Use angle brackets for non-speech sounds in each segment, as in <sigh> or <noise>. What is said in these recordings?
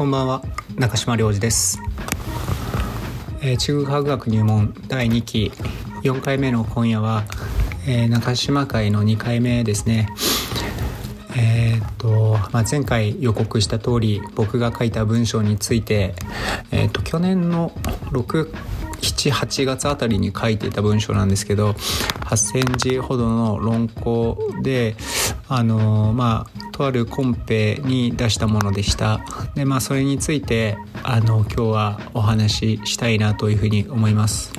こんばんは。中島良二です、えー、中国科学入門第2期。4回目の今夜は、えー、中島会の2回目ですね。えーとまあ、前回予告した通り僕が書いた文章について、えーと、去年の678月あたりに書いていた文章なんですけど8,000字ほどの論考であのまあとあるコンペに出したものでした。でまあそれについてあの今日はお話ししたいなというふうに思います。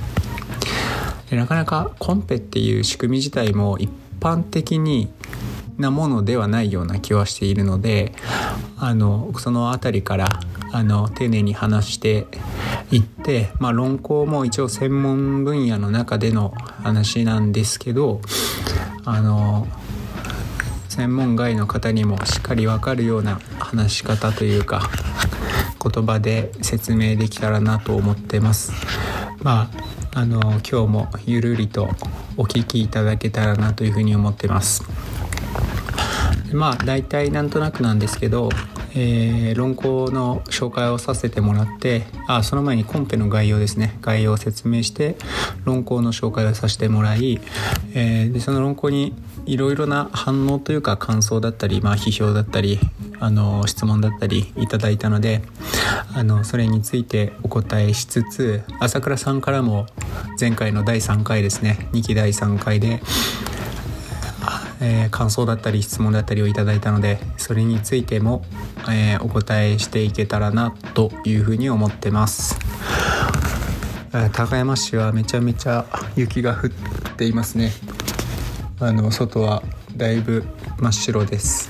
でなかなかコンペっていう仕組み自体も一般的になものではないような気はしているのであのその辺りからあの丁寧に話していって、まあ、論考も一応専門分野の中での話なんですけどあの専門外の方にもしっかり分かるような話し方というか言葉で説明できたらなと思ってます。まああの今日もゆるりとお聞きいただけたらなというふうに思ってます。まあ大体なんとなくなんですけどえー、論考の紹介をさせてもらってあその前にコンペの概要ですね概要を説明して論考の紹介をさせてもらい、えー、でその論考にいろいろな反応というか感想だったり、まあ、批評だったりあの質問だったりいただいたのであのそれについてお答えしつつ朝倉さんからも前回の第3回ですね2期第3回でえー、感想だったり質問だったりをいただいたのでそれについても、えー、お答えしていけたらなというふうに思ってます、高山市はめちゃめちゃ雪が降っていますね。あの外はだいぶ真っ白です。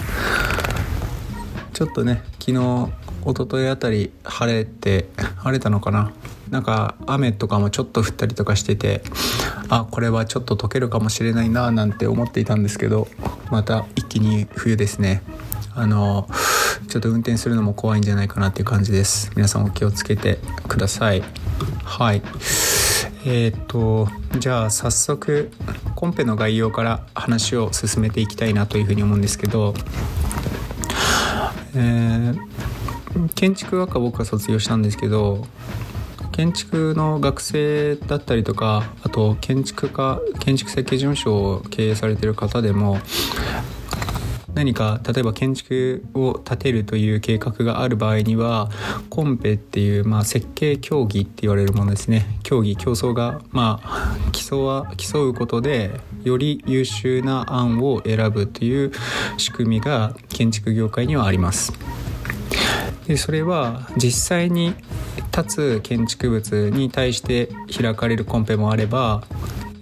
ちょっとね昨日一昨日あたり晴れて晴れたのかな？なんか雨とかもちょっと降ったりとかしててあこれはちょっと溶けるかもしれないななんて思っていたんですけどまた一気に冬ですね。あのちょっと運転するのも怖いんじゃないかなっていう感じです。皆さんお気をつけてください。はい。えー、とじゃあ早速コンペの概要から話を進めていきたいなというふうに思うんですけどえー、建築学科僕は卒業したんですけど建築の学生だったりとかあと建築家建築設計事務所を経営されてる方でも何か例えば建築を建てるという計画がある場合にはコンペっていう、まあ、設計競技って言われるものですね競技競争が、まあ、競わ競うことでより優秀な案を選ぶという仕組みが建築業界にはあります。でそれは実際に立つ建築物に対して開かれるコンペもあれば、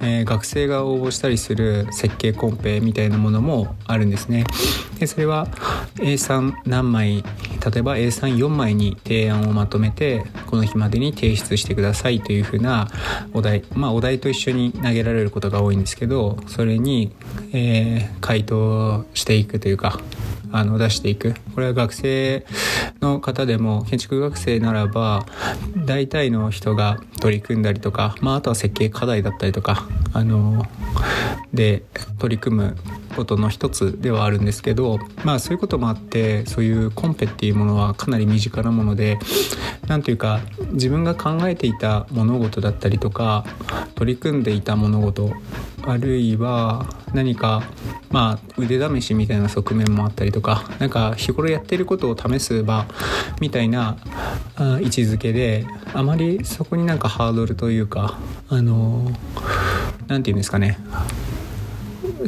えー、学生が応募したりする設計コンペみたいなものもあるんですね。でそれは A3 何枚例えば A34 枚に提案をまとめてこの日までに提出してくださいというふうなお題まあお題と一緒に投げられることが多いんですけどそれに、えー、回答していくというかあの出していく。これは学生の方でも建築学生ならば大体の人が取り組んだりとか、まあ、あとは設計課題だったりとかあので取り組むことの一つではあるんですけどまあそういうこともあってそういうコンペっていうものはかなり身近なもので何というか自分が考えていた物事だったりとか取り組んでいた物事あるいは何かまあ腕試しみたいな側面もあったりとか何か日頃やってることを試す場みたいな位置づけであまりそこになんかハードルというかあの何て言うんですかね。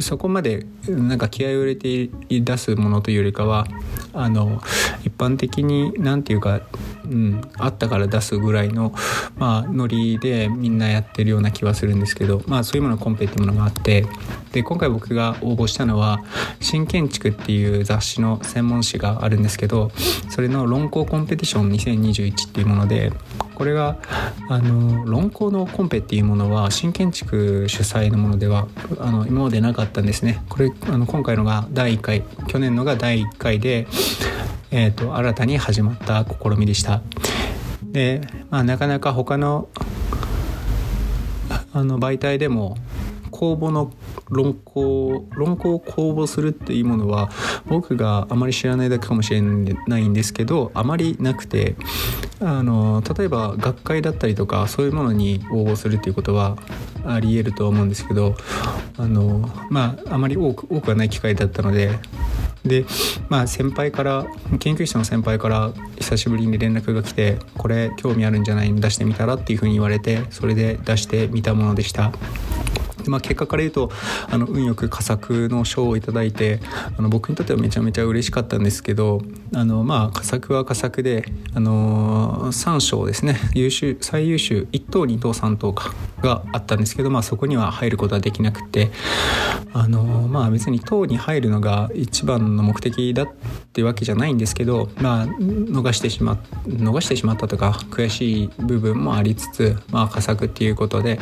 そこまでなんか気合を入れて出すものというよりかはあの一般的に何て言うか、うん、あったから出すぐらいの、まあ、ノリでみんなやってるような気はするんですけど、まあ、そういうものコンペっていうものがあってで今回僕が応募したのは「新建築」っていう雑誌の専門誌があるんですけどそれの論考コンペティション2021っていうものでこれがあの論考のコンペっていうものは新建築主催のものではあの今までなかったんですね。これあの今回のが第1回去年のが第1回で、えーと、新たに始まった試みでした。で、まあ、なかなか他のあの媒体でも公募の論考論考を公募するっていうものは僕があまり知らないだけかもしれないんですけどあまりなくてあの例えば学会だったりとかそういうものに応募するっていうことはありえると思うんですけどあのまああまり多く多くはない機会だったのででまあ先輩から研究室の先輩から久しぶりに連絡が来てこれ興味あるんじゃない？の出してみたら？っていうふうに言われてそれで出してみたものでした。まあ、結果から言うとあの運よく佳作の賞をいただいてあの僕にとってはめちゃめちゃ嬉しかったんですけどあのまあ佳作は佳作であの3賞ですね。優秀最優秀1等2等3等かがあったんですけど、まあ、そこには入ることはできなくてあのまあ別に党に入るのが一番の目的だってわけじゃないんですけどまあ逃してしま逃してしまったとか悔しい部分もありつつまあ佳作っていうことで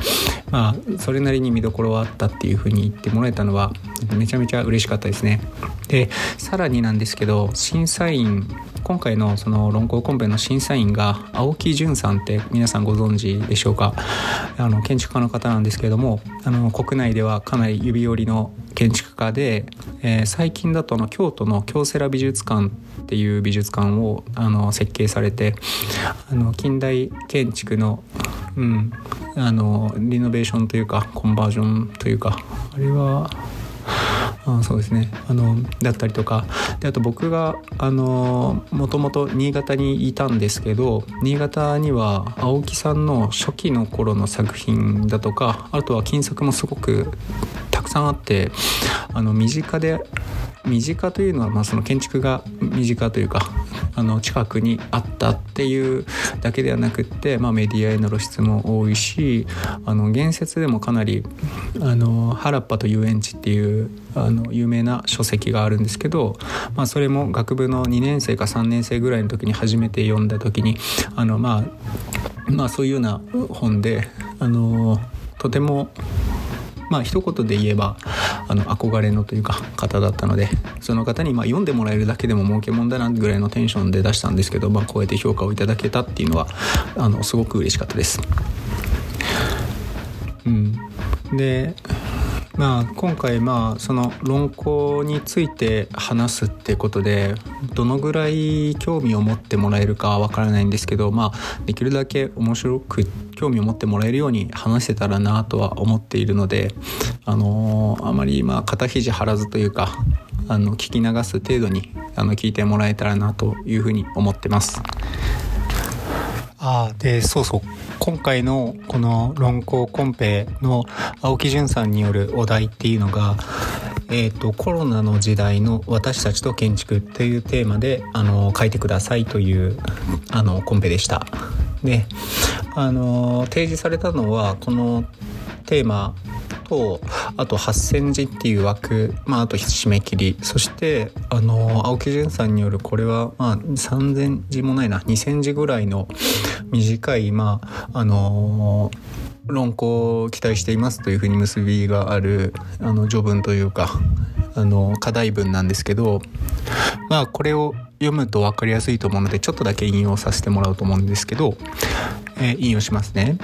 まあそれなりに見どころはあったっていうふうに言ってもらえたのはめちゃめちゃ嬉しかったですね。でさらになんですけど審査員今回のその論考コンペの審査員が青木淳さんって皆さんご存知でしょうかあの建築家の方なんですけれどもあの国内ではかなり指折りの建築家で、えー、最近だとの京都の京セラ美術館っていう美術館をあの設計されてあの近代建築のうん、あのリノベーションというかコンバージョンというかあれはあそうですね。あのだったりとかであと僕がもともと新潟にいたんですけど新潟には青木さんの初期の頃の作品だとかあとは金作もすごくたくさんあってあの身近で身近というのは、まあ、その建築が身近というかあの近くにあったっていうだけではなくって、まあ、メディアへの露出も多いしあの言説でもかなりあの原っぱと遊園地っていうあの有名な書籍があるんですけど、まあ、それも学部の2年生か3年生ぐらいの時に初めて読んだ時にあの、まあ、まあそういうような本であのとてもまあ一言で言えばあの憧れのというか方だったのでその方にま読んでもらえるだけでも儲けもんだなぐらいのテンションで出したんですけど、まあ、こうやって評価をいただけたっていうのはあのすごく嬉しかったです。うん、でまあ、今回まあその論考について話すってことでどのぐらい興味を持ってもらえるかわからないんですけど、まあ、できるだけ面白く興味を持ってもらえるように話せたらなとは思っているので、あのー、あまりまあ肩肘張らずというかあの聞き流す程度にあの聞いてもらえたらなというふうに思ってます。あでそうそう今回のこの論考コンペの青木淳さんによるお題っていうのがえーと、コロナの時代の私たちと建築というテーマであの書いてくださいというあのコンペでした。であの提示されたのはこのテーマとあと8,000字っていう枠、まあ、あと締め切りそしてあの青木淳さんによるこれは、まあ、3,000字もないな2,000字ぐらいの短いまああの論考を期待していますというふうに結びがあるあの序文というかあの課題文なんですけどまあこれを読むと分かりやすいと思うのでちょっとだけ引用させてもらおうと思うんですけど、えー、引用しますね。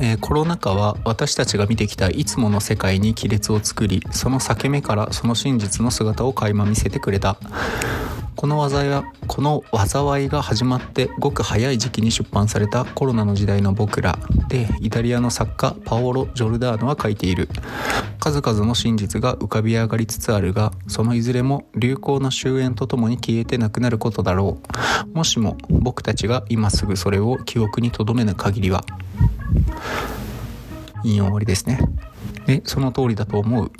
えー、コロナ禍は私たちが見てきたいつもの世界に亀裂を作りその裂け目からその真実の姿を垣間見せてくれた。この災いはこの災いが始まってごく早い時期に出版されたコロナの時代の僕ら。でイタリアの作家パオロ・ジョルダーノは書いている。数々の真実が浮かび上がりつつあるがそのいずれも流行の終焉とともに消えてなくなることだろう。もしも僕たちが今すぐそれを記憶に留めぬ限りは引用終わりですねでその通りだと思う。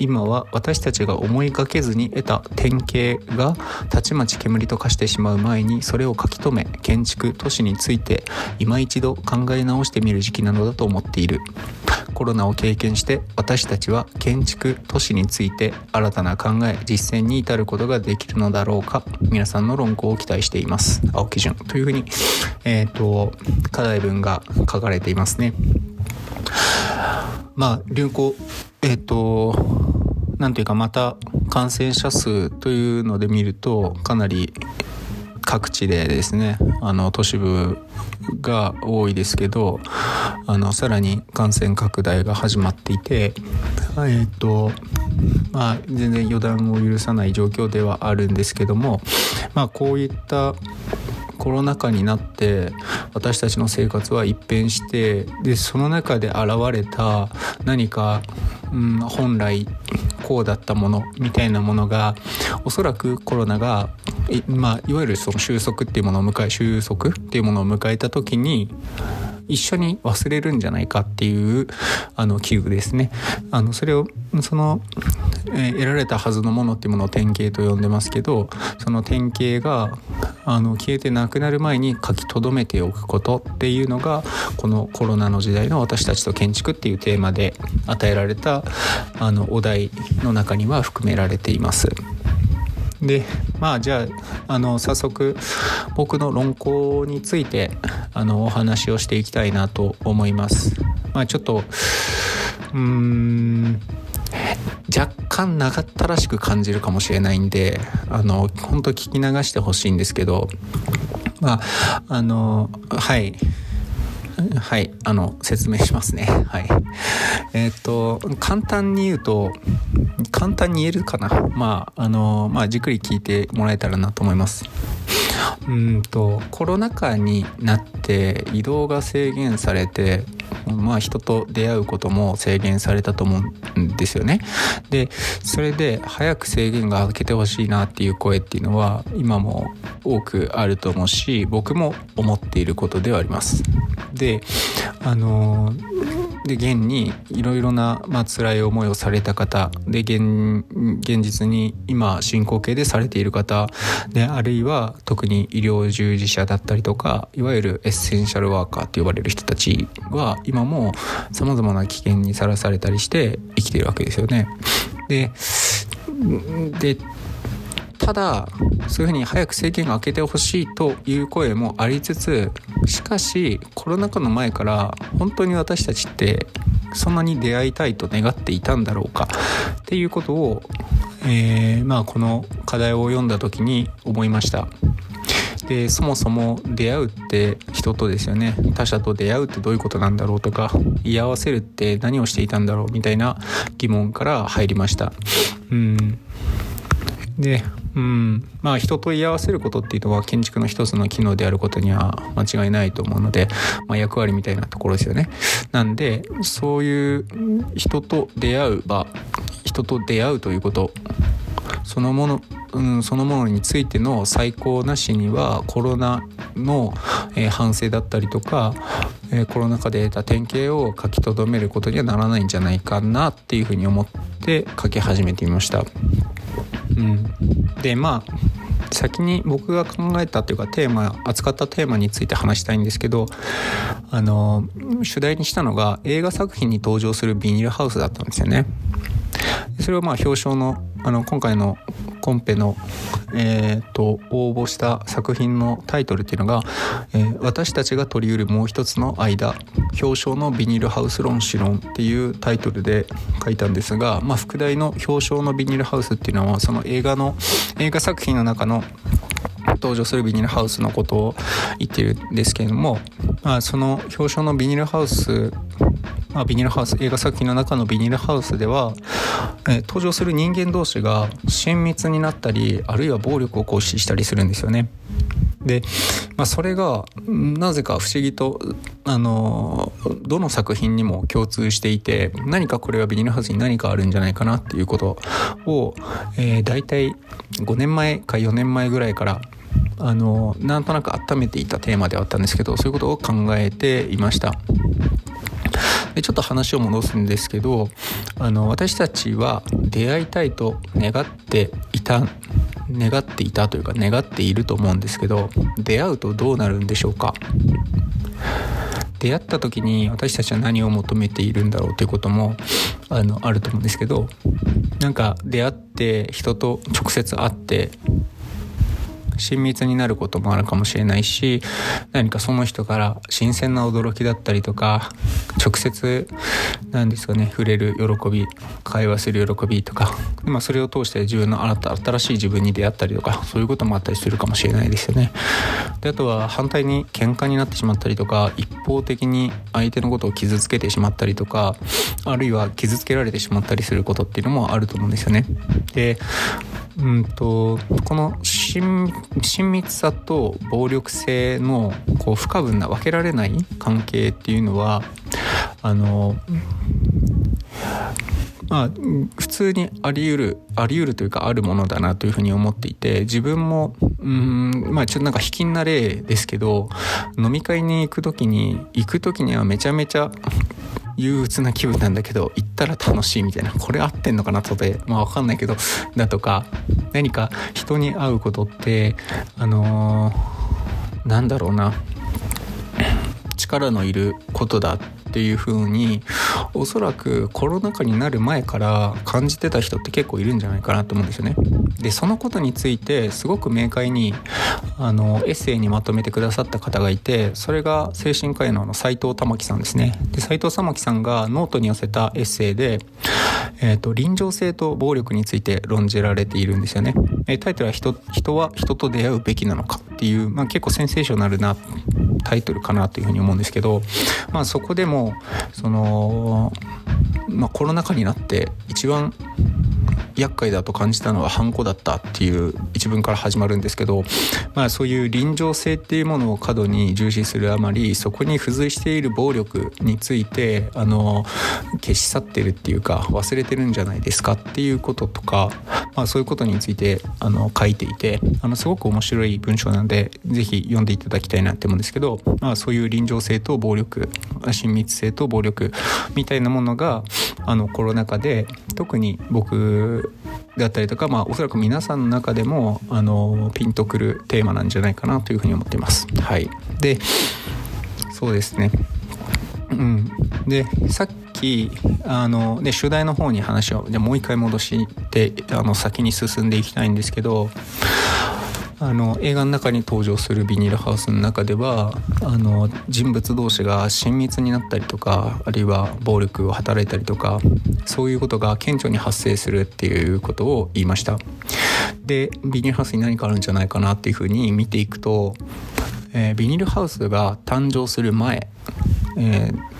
今は私たちが思いがけずに得た典型がたちまち煙と化してしまう前にそれを書き留め建築都市について今一度考え直してみる時期なのだと思っている。コロナを経験して私たちは建築都市について新たな考え実践に至ることができるのだろうか。皆さんの論考を期待しています。青木潤というふうにえっ、ー、と課題文が書かれていますね。まあ流行えっ、ー、と何ていうかまた感染者数というので見るとかなり各地でですねあの都市部が多いですけどあのさらに感染拡大が始まっていてえっ、とまあ全然予断を許さない状況ではあるんですけどもまあこういったコロナ禍になって私たちの生活は一変してでその中で現れた何か、うん、本来こうだったものみたいなものがおそらくコロナがい,、まあ、いわゆるその収束っていうものを迎え収束っていうものを迎えた時に一緒に忘れるんじゃないかっていう <laughs> あの器具ですね。あのそれをその、えー、得られたはずのものっていうものを典型と呼んでますけどその典型があの消えてなくなる前に書き留めておくことっていうのがこのコロナの時代の私たちと建築っていうテーマで与えられたあのお題の中には含められています。でまあじゃああの早速僕の論考についてあのお話をしていきたいなと思います。まあ、ちょっとうーん若干長ったらしく感じるかもしれないんであの本当聞き流してほしいんですけどまああのはいはい、あの、説明しますね。はい。えっ、と、簡単に言うと、簡単に言えるかな？まあ、あの、まあ、じっくり聞いてもらえたらなと思います。うんと、コロナ禍になって移動が制限されて、まあ、人と出会うことも制限されたと思うんですよね。でそれで早く制限が明けてほしいなっていう声っていうのは今も多くあると思うし僕も思っていることではあります。であので現にいろいろな、まあ辛い思いをされた方で現現実に今進行形でされている方であるいは特に医療従事者だったりとかいわゆるエッセンシャルワーカーって呼ばれる人たちは今もさまざまな危険にさらされたりして生きてるわけですよね。ででただそういうふうに早く政権が明けてほしいという声もありつつしかしコロナ禍の前から本当に私たちってそんなに出会いたいと願っていたんだろうかっていうことを、えー、まあこの課題を読んだ時に思いました。でそもそも出会うって人とですよね。他者と出会うってどういうことなんだろうとか居合わせるって何をしていたんだろうみたいな疑問から入りました。うん。でうんまあ人と居合わせることっていうのは建築の一つの機能であることには間違いないと思うので、まあ、役割みたいなところですよね。なんでそういう人と出会う場人と出会うということそのもの、うん、そのものについての最高なしにはコロナの、えー、反省だったりとか、えー、コロナ禍で得た典型を書き留めることにはならないんじゃないかなっていうふうに思って書き始めてみました。うん、でまあ先に僕が考えたというかテーマ扱ったテーマについて話したいんですけどあの主題にしたのが映画作品に登場するビニールハウスだったんですよね。それをまあ表彰のあの今回のコンペの、えーと、応募した作品のタイトルっていうのが「えー、私たちが取り得るもう一つの間表彰のビニールハウス論史論」っていうタイトルで書いたんですが、まあ、副題の「表彰のビニールハウス」っていうのはその映画の映画作品の中の登場するビニールハウスのことを言ってるんですけれども、まあ、その表彰のビニールハウスまあ、ビニールハウス映画作品の中のビニールハウスでは、えー、登場する人間同士が親密になったりあるいは暴力を行使したりするんですよね。で、まあ、それがなぜか不思議とあのどの作品にも共通していて何かこれはビニールハウスに何かあるんじゃないかなっていうことを、えー、大体5年前か4年前ぐらいからあのなんとなく温めていたテーマではあったんですけどそういうことを考えていました。でちょっと話を戻すんですけどあの私たちは出会いたいと願っていた願っていたというか願っていると思うんですけど出会うとどうなるんでしょうか？出会った時に私たちは何を求めているんだろうということもあのあると思うんですけどなんか出会って人と直接会って親密になることもあるかもしれないし何かその人から新鮮な驚きだったりとか直接何ですかね触れる喜び会話する喜びとか、まあ、それを通して自分の新しい自分に出会ったりとかそういうこともあったりするかもしれないですよね。であとは反対に喧嘩になってしまったりとか一方的に相手のことを傷つけてしまったりとかあるいは傷つけられてしまったりすることっていうのもあると思うんですよね。でうんとこの親親密さと暴力性のこう不可分な分けられない関係っていうのはあのまあ普通にあり得るあり得るというかあるものだなというふうに思っていて自分もうんまあちょっとなんか卑近な例ですけど飲み会に行く時に行く時にはめちゃめちゃ憂鬱な気分なんだけど行ったら楽しいみたいな。これ合ってんのかなとでまあ分かんないけどだとか何か人に会うことってあのー、なんだろうな。力のいることだっていう風におそらくコロナ禍になる前から感じてた人って結構いるんじゃないかなと思うんですよね。でそのことについてすごく明快にあのエッセイにまとめてくださった方がいてそれが精神科医の斎藤環さんですね。で斎藤環さんがノートに寄せたエッセイで、えーと、臨場性と暴力について論じられているんですよね。えタイトルは人「人は人と出会うべきなのか」っていう、まあ、結構センセーショナルなタイトルかなというふうに思うんですけど、まあ、そこでもその、まあ、コロナ禍になって一番厄介だと感じたのはハンコだったっていう一文から始まるんですけど、まあ、そういう臨場性っていうものを過度に重視するあまりそこに付随している暴力についてあの消し去ってるっていうか忘れてるんじゃないですかっていうこととか、まあ、そういうことについてあの書いていてあのすごく面白い文章なので是非読んでいただきたいなって思うんですけど、まあ、そういう臨場性と暴力親密性と暴力みたいなものがあのコロナ禍で特に僕だったりとか、まあ、おそらく皆さんの中でもあのピンとくるテーマなんじゃないかなというふうに思っています。はい、でそうですね。うん、でさっきあので主題の方に話をじゃもう一回戻してあの先に進んでいきたいんですけどあの映画の中に登場するビニールハウスの中ではあの人物同士が親密になったりとかあるいは暴力を働いたりとかそういうことが顕著に発生するっていうことを言いました。でビニールハウスに何かあるんじゃないかなっていうふうに見ていくと、えー、ビニールハウスが誕生する前、えー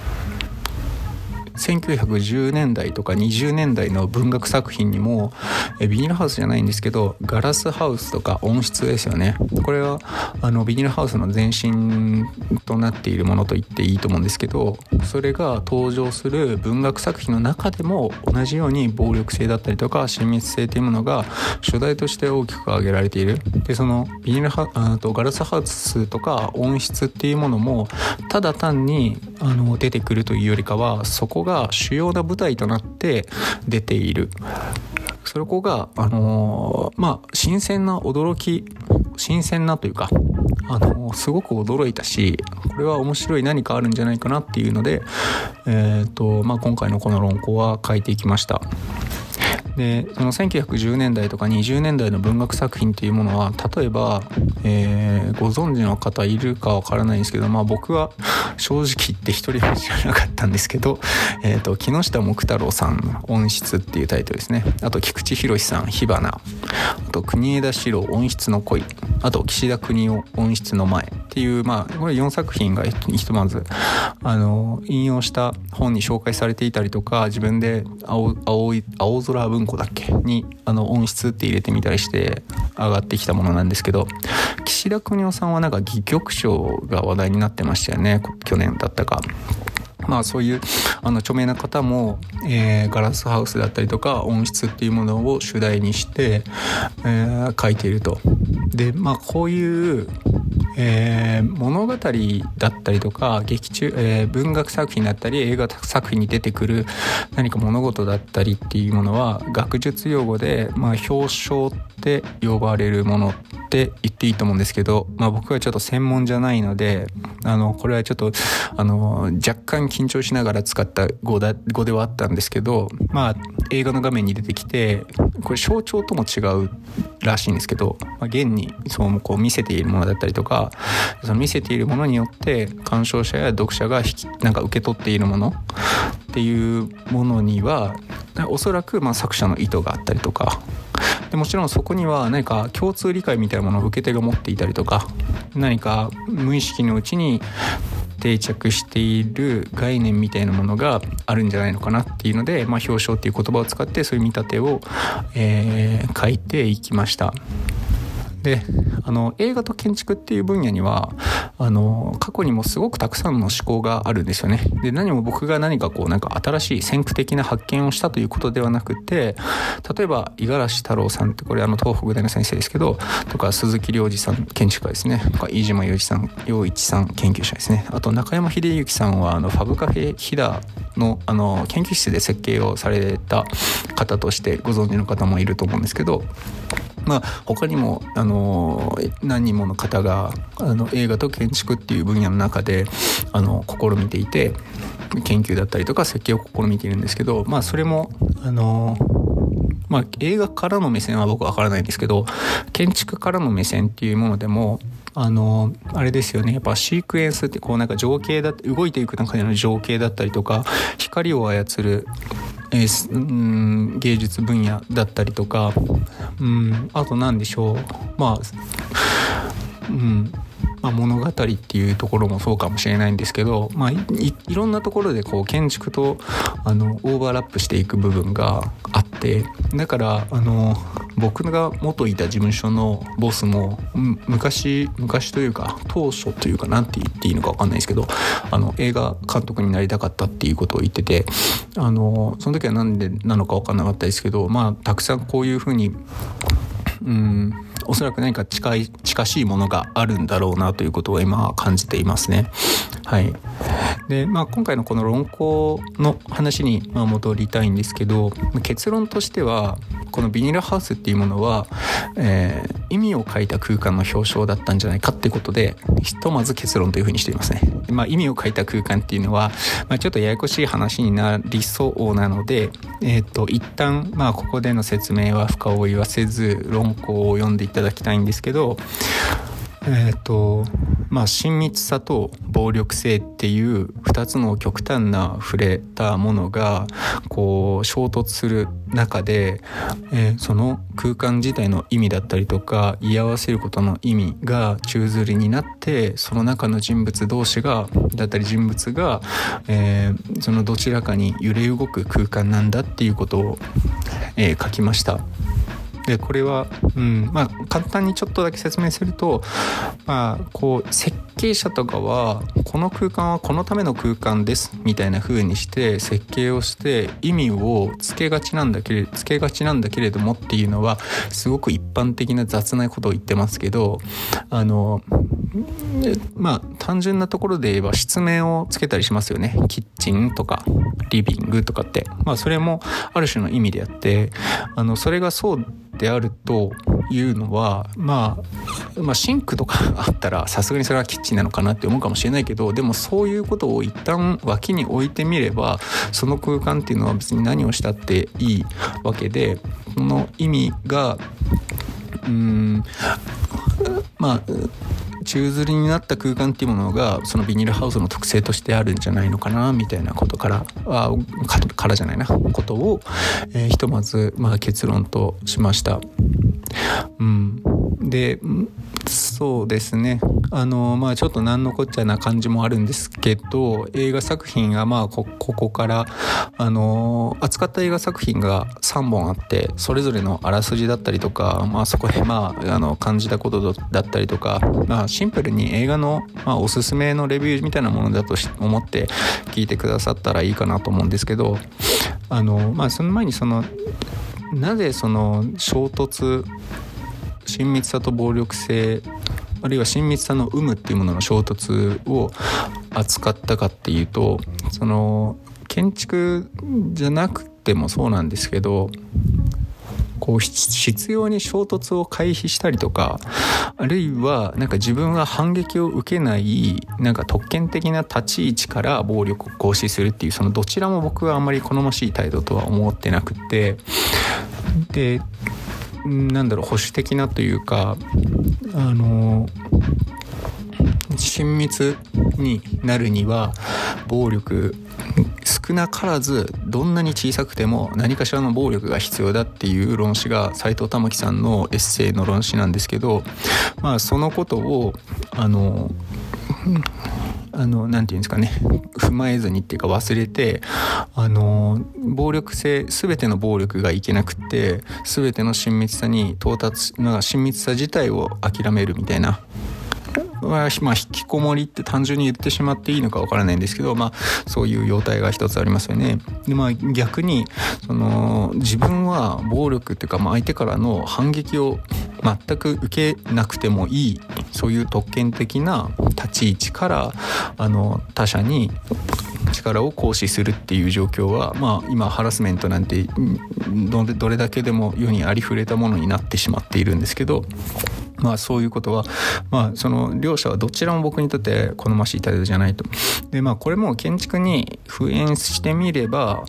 1910年代とか20年代の文学作品にもえビニールハウスじゃないんですけどガラスハウスとか温室ですよね。これはあのビニールハウスの前身となっているものと言っていいと思うんですけどそれが登場する文学作品の中でも同じように暴力性だったりとか親密性というものが主題として大きく挙げられている。でそのビニールハあとガラスハウスとか温室っていうものもただ単にあの出てくるというよりかはそこがが主要な舞台となって出ているそこがあのー、まあ新鮮な驚き新鮮なというかあのー、すごく驚いたしこれは面白い何かあるんじゃないかなっていうので、えーとまあ、今回のこの論考は書いていきました。でその1910年代とか20年代の文学作品っていうものは例えば、えー、ご存知の方いるかわからないんですけど、まあ、僕は <laughs> 正直言って一人も知らなかったんですけど、えーと、木下木太郎さん「温室」っていうタイトルですね。あと菊池宏さん「火花」あと国枝史郎「温室の恋」あと岸田邦夫「温室の前」っていうまあこれ4作品がひとまずあの引用した本に紹介されていたりとか自分で青青い青空文庫だっけ？にあの音質って入れてみたりして上がってきたものなんですけど岸田邦夫さんはなんか戯曲賞が話題になってましたよね去年だったか。まあそういうあの著名な方も、えー、ガラスハウスだったりとか音質っていうものを主題にして、えー、書いていると。でまあこういうえー、物語だったりとか劇中、えー、文学作品だったり映画作品に出てくる何か物事だったりっていうものは学術用語で、まあ、表彰って呼ばれるものって言っていいと思うんですけど、まあ、僕はちょっと専門じゃないのであのこれはちょっとあの若干緊張しながら使った語だ語ではあったんですけど、まあ、映画の画面に出てきてこれ象徴とも違うらしいんですけど、まあ、現にそうこう見せているものだったりとかその見せているものによって鑑賞者や読者が引きなんか受け取っているものっていうものにはおそらくまあ作者の意図があったりとかでもちろんそこには何か共通理解みたいなものを受け手が持っていたりとか何か無意識のうちに定着している概念みたいなものがあるんじゃないのかなっていうので、まあ、表彰っていう言葉を使ってそういう見立てを、えー、書いていきました。であの映画と建築っていう分野にはあの過去にもすごくたくさんの思考があるんですよね。で何も僕が何かこうなんか新しい先駆的な発見をしたということではなくて例えば五十嵐太郎さんってこれあの東北大の先生ですけどとか鈴木良二さん建築家ですねとか飯島洋一さん洋一さん研究者ですねあと中山秀幸さんはあのファブカフェ飛騨のあの研究室で設計をされた方としてご存知の方もいると思うんですけどまあ、他にもあの何人もの方があの映画と建築っていう分野の中であの試みていて研究だったりとか設計を試みているんですけど、まあ、それもあのまあ、映画からの目線は僕は分からないんですけど建築からの目線っていうものでもあのあれですよね。やっぱシークエンスってこうなんか情景だ動いていく中での情景だったりとか光を操るえー、うん芸術分野だったりとか、うん、あと何でしょう。まあ、うんまあ、物語っていうところもそうかもしれないんですけど、まあ、いいろんなところでこう建築とあのオーバーラップしていく部分があってだからあの僕が元いた事務所のボスも昔昔というか当初というか何て言っていいのか分かんないですけどあの映画監督になりたかったっていうことを言っててあのその時は何でなのか分かんなかったですけどまあたくさんこういうふうにうんおそらく何か近い近しいものがあるんだろうなということを今感じていますね。はい。で、まあ今回のこの論考の話にま戻りたいんですけど、結論としてはこのビニールハウスっていうものは、えー、意味を書いた空間の表彰だったんじゃないかってことでひとまず結論というふうにしていますね。まあ、意味を書いた空間っていうのは、まあ、ちょっとややこしい話になりそうなので、えーと、と一旦まあここでの説明は深追いはせず論考を読んでいたただきたいんですけどえっ、ー、とまあ親密さと暴力性っていう2つの極端な触れたものがこう衝突する中で、えー、その空間自体の意味だったりとか居合わせることの意味が宙づりになってその中の人物同士がだったり人物が、えー、そのどちらかに揺れ動く空間なんだっていうことを、えー、書きました。でこれは、うんまあ、簡単にちょっとだけ説明すると、まあ、こう設計者とかはこの空間はこのための空間ですみたいな風にして設計をして意味をつけがちなんだけれつけがちなんだけれどもっていうのはすごく一般的な雑なことを言ってますけどあのまあ単純なところで言えば室面をつけたりしますよね。キッチンとかリビングとかって。まあそれもある種の意味であってあのそれがそうであるというのは、まあ、まあシンクとかあったらさすがにそれはキッチンなのかなって思うかもしれないけどでもそういうことを一旦脇に置いてみればその空間っていうのは別に何をしたっていいわけでその意味がうんまあ宙吊りになった空間っていうものがそのビニールハウスの特性としてあるんじゃないのかなみたいなことからあからじゃないなことを、えー、ひとまず、まあ、結論としました。うん、でそうですね。あのまあちょっと何のこっちゃな感じもあるんですけど映画作品がまあここからあの扱った映画作品が3本あってそれぞれのあらすじだったりとか、まあ、そこでまああの感じたことだったりとか、まあ、シンプルに映画の、まあ、おすすめのレビューみたいなものだと思って聞いてくださったらいいかなと思うんですけどあのまあその前にそのなぜその衝突親密さと暴力性あるいは親密さの有無っていうものの衝突を扱ったかっていうとその建築じゃなくてもそうなんですけどこう必要に衝突を回避したりとかあるいはなんか自分は反撃を受けないなんか特権的な立ち位置から暴力を行使するっていうそのどちらも僕はあんまり好ましい態度とは思ってなくてでなんだろう保守的なというかあの親密になるには暴力少なからずどんなに小さくても何かしらの暴力が必要だっていう論旨が斎藤玉樹さんのエッセイの論旨なんですけどまあそのことをあのあの、なていうんですかね、踏まえずにっていうか忘れて、あの、暴力性、全ての暴力がいけなくって、全ての親密さに到達、なんか親密さ自体を諦めるみたいな、まあ、引きこもりって単純に言ってしまっていいのかわからないんですけど、まあ、そういう様態が一つありますよね。で、まあ、逆に、その、自分は暴力っていうか、まあ、相手からの反撃を全く受けなくてもいい、そういう特権的な立ち位置から、あの、他者に、力を行使するっていう状況は、まあ、今ハラスメントなんてどれだけでも世にありふれたものになってしまっているんですけどまあそういうことは、まあその両者はどちらも僕にとって好ましい態度じゃないと。でまあこれも建築に普遍してみれば、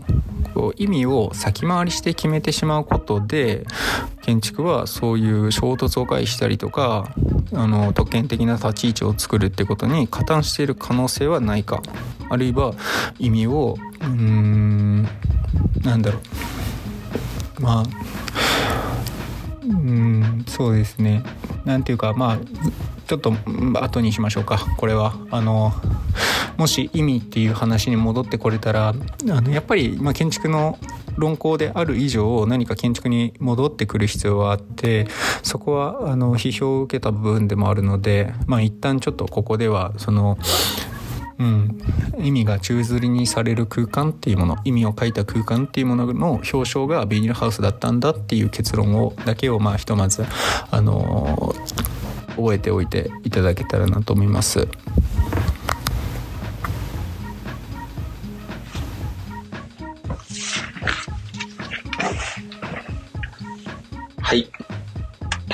こう意味を先回りして決めてしまうことで、建築はそういう衝突を回避したりとか、あの特権的な立ち位置を作るってことに加担している可能性はないか。あるいは意味を、うーん、なんだろう。まあ、うんそうですね。なんていうかまあちょっと後にしましょうか。これは。あのもし意味っていう話に戻ってこれたらあのやっぱり、まあ、建築の論考である以上何か建築に戻ってくる必要はあってそこはあの批評を受けた部分でもあるのでまあ一旦ちょっとここではそのうん、意味が宙づりにされる空間っていうもの。意味を書いた空間っていうものの表彰がビニールハウスだったんだっていう結論をだけをまあひとまず、あのー、覚えておいていただけたらなと思います。はい。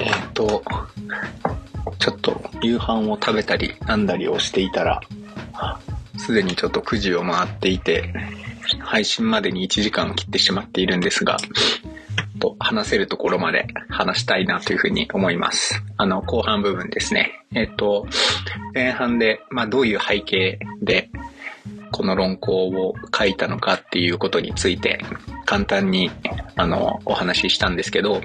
えっ、とちょっと夕飯を食べたりなんだりをしていたらすでにちょっと9時を回っていて、配信までに1時間切ってしまっているんですが、と話せるところまで話したいなというふうに思います。あの、後半部分ですね。えっと、前半で、まあ、どういう背景で、この論考を書いたのかっていうことについて、簡単に、あの、お話ししたんですけど、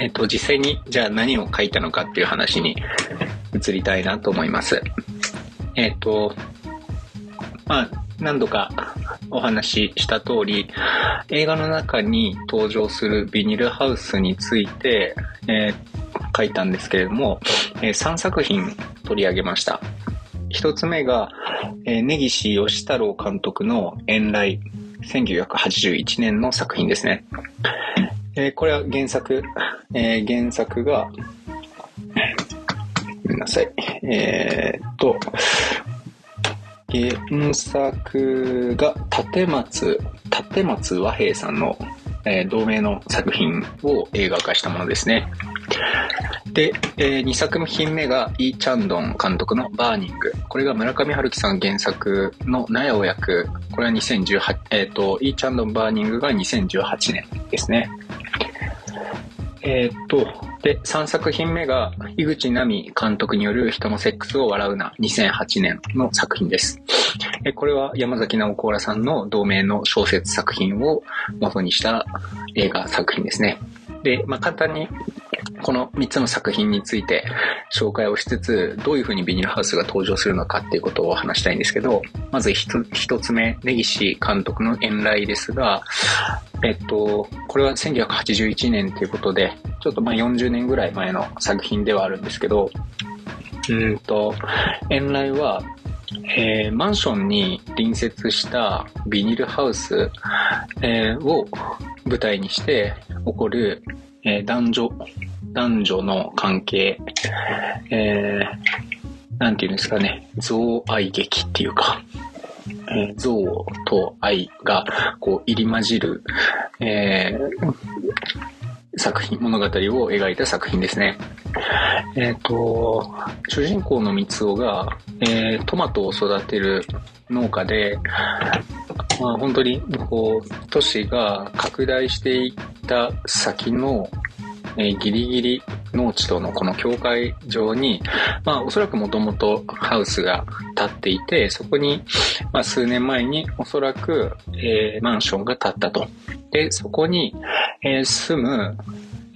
えっと、実際に、じゃあ何を書いたのかっていう話に移りたいなと思います。えっと、まあ、何度かお話しした通り、映画の中に登場するビニールハウスについて、えー、書いたんですけれども、えー、3作品取り上げました。一つ目が、えー、根岸義太郎監督の遠来、1981年の作品ですね。えー、これは原作、えー、原作が、ごめんなさい。えー、っと、原作が立松、立松和平さんの、えー、同名の作品を映画化したものですね。で、えー、2作品目がイー・チャンドン監督のバーニング。これが村上春樹さん原作の納屋を焼く。これは2018、えっ、ー、と、イー・チャンドンバーニングが2018年ですね。えー、っと、で、3作品目が、井口奈己監督による人のセックスを笑うな、2008年の作品です。えこれは山崎直子らさんの同名の小説作品を元にした映画作品ですね。で、まあ、簡単にこの3つの作品について紹介をしつつ、どういう風にビニールハウスが登場するのかっていうことを話したいんですけど、まず1つ目、根岸監督の遠来ですが、えっと、これは1981年ということで、ちょっとまあ40年ぐらい前の作品ではあるんですけど、うんと、遠来は、えー、マンションに隣接したビニールハウス、えー、を舞台にして起こる、えー、男女、男女の関係、えー、なんていうんですかね、憎愛劇っていうか、えー、像と愛がこう入り混じる、えー、作品、物語を描いた作品ですね。えっ、ー、と、主人公の三尾が、えー、トマトを育てる農家で、まあ、本当にこう都市が拡大していった先の、えー、ギリギリ農地とのこの境界上に、まあおそらくもともとハウスが建っていて、そこに、まあ数年前におそらく、えー、マンションが建ったと。で、そこに、えー、住む、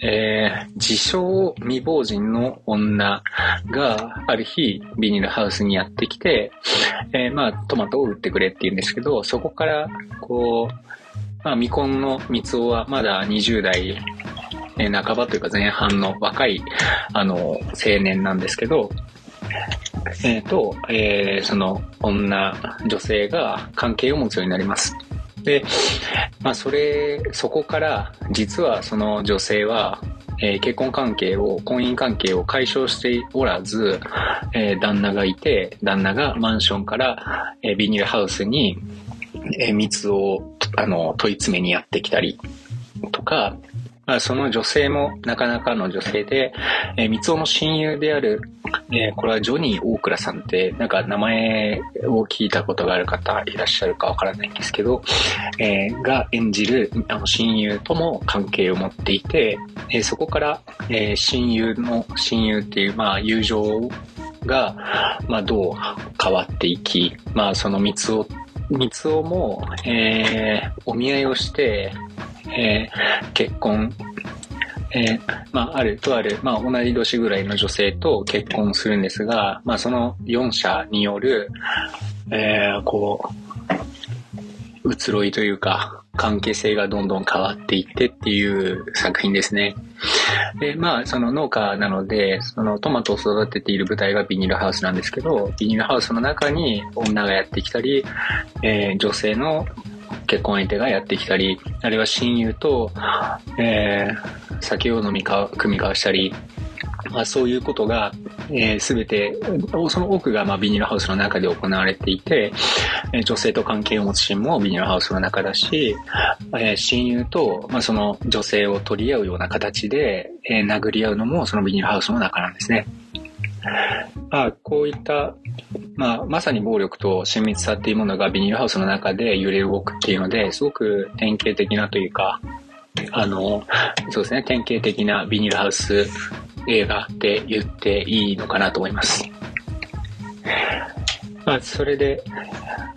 えー、自称未亡人の女がある日ビニールハウスにやってきて、えー、まあトマトを売ってくれって言うんですけど、そこからこう、まあ未婚の三つはまだ20代え半ばというか前半の若いあの青年なんですけど、えっ、ー、と、えー、その女、女性が関係を持つようになります。で、まあそれ、そこから実はその女性は、えー、結婚関係を、婚姻関係を解消しておらず、えー、旦那がいて、旦那がマンションから、えー、ビニールハウスに、えー、蜜を、あの、問い詰めにやってきたり、とか、その女性もなかなかの女性で、えー、三尾の親友である、えー、これはジョニー大倉さんって、なんか名前を聞いたことがある方いらっしゃるかわからないんですけど、えー、が演じるあの親友とも関係を持っていて、えー、そこから、えー、親友の親友っていう、まあ、友情が、まあ、どう変わっていき、まあ、その三尾、三尾も、えー、お見合いをして、えー、結婚、えー、まあ、ある、とある、まあ、同じ年ぐらいの女性と結婚するんですが、まあ、その4者による、えー、こう、移ろいというか、関係性がどんどん変わっていってっていう作品ですね。で、まあ、その農家なので、そのトマトを育てている舞台がビニールハウスなんですけど、ビニールハウスの中に女がやってきたり、えー、女性の結婚相手がやってきたり、あるいは親友と、えー、酒を飲みか、組み交わしたり、まあ、そういうことが、えー、全て、その多くがまあビニールハウスの中で行われていて、えー、女性と関係を持つシーンもビニールハウスの中だし、えー、親友と、まあ、その女性を取り合うような形で、えー、殴り合うのもそのビニールハウスの中なんですね。まあ、こういった、まあ、まさに暴力と親密さっていうものがビニールハウスの中で揺れ動くっていうので、すごく典型的なというか、あの、そうですね、典型的なビニールハウス映画って言っていいのかなと思います。まあ、それで、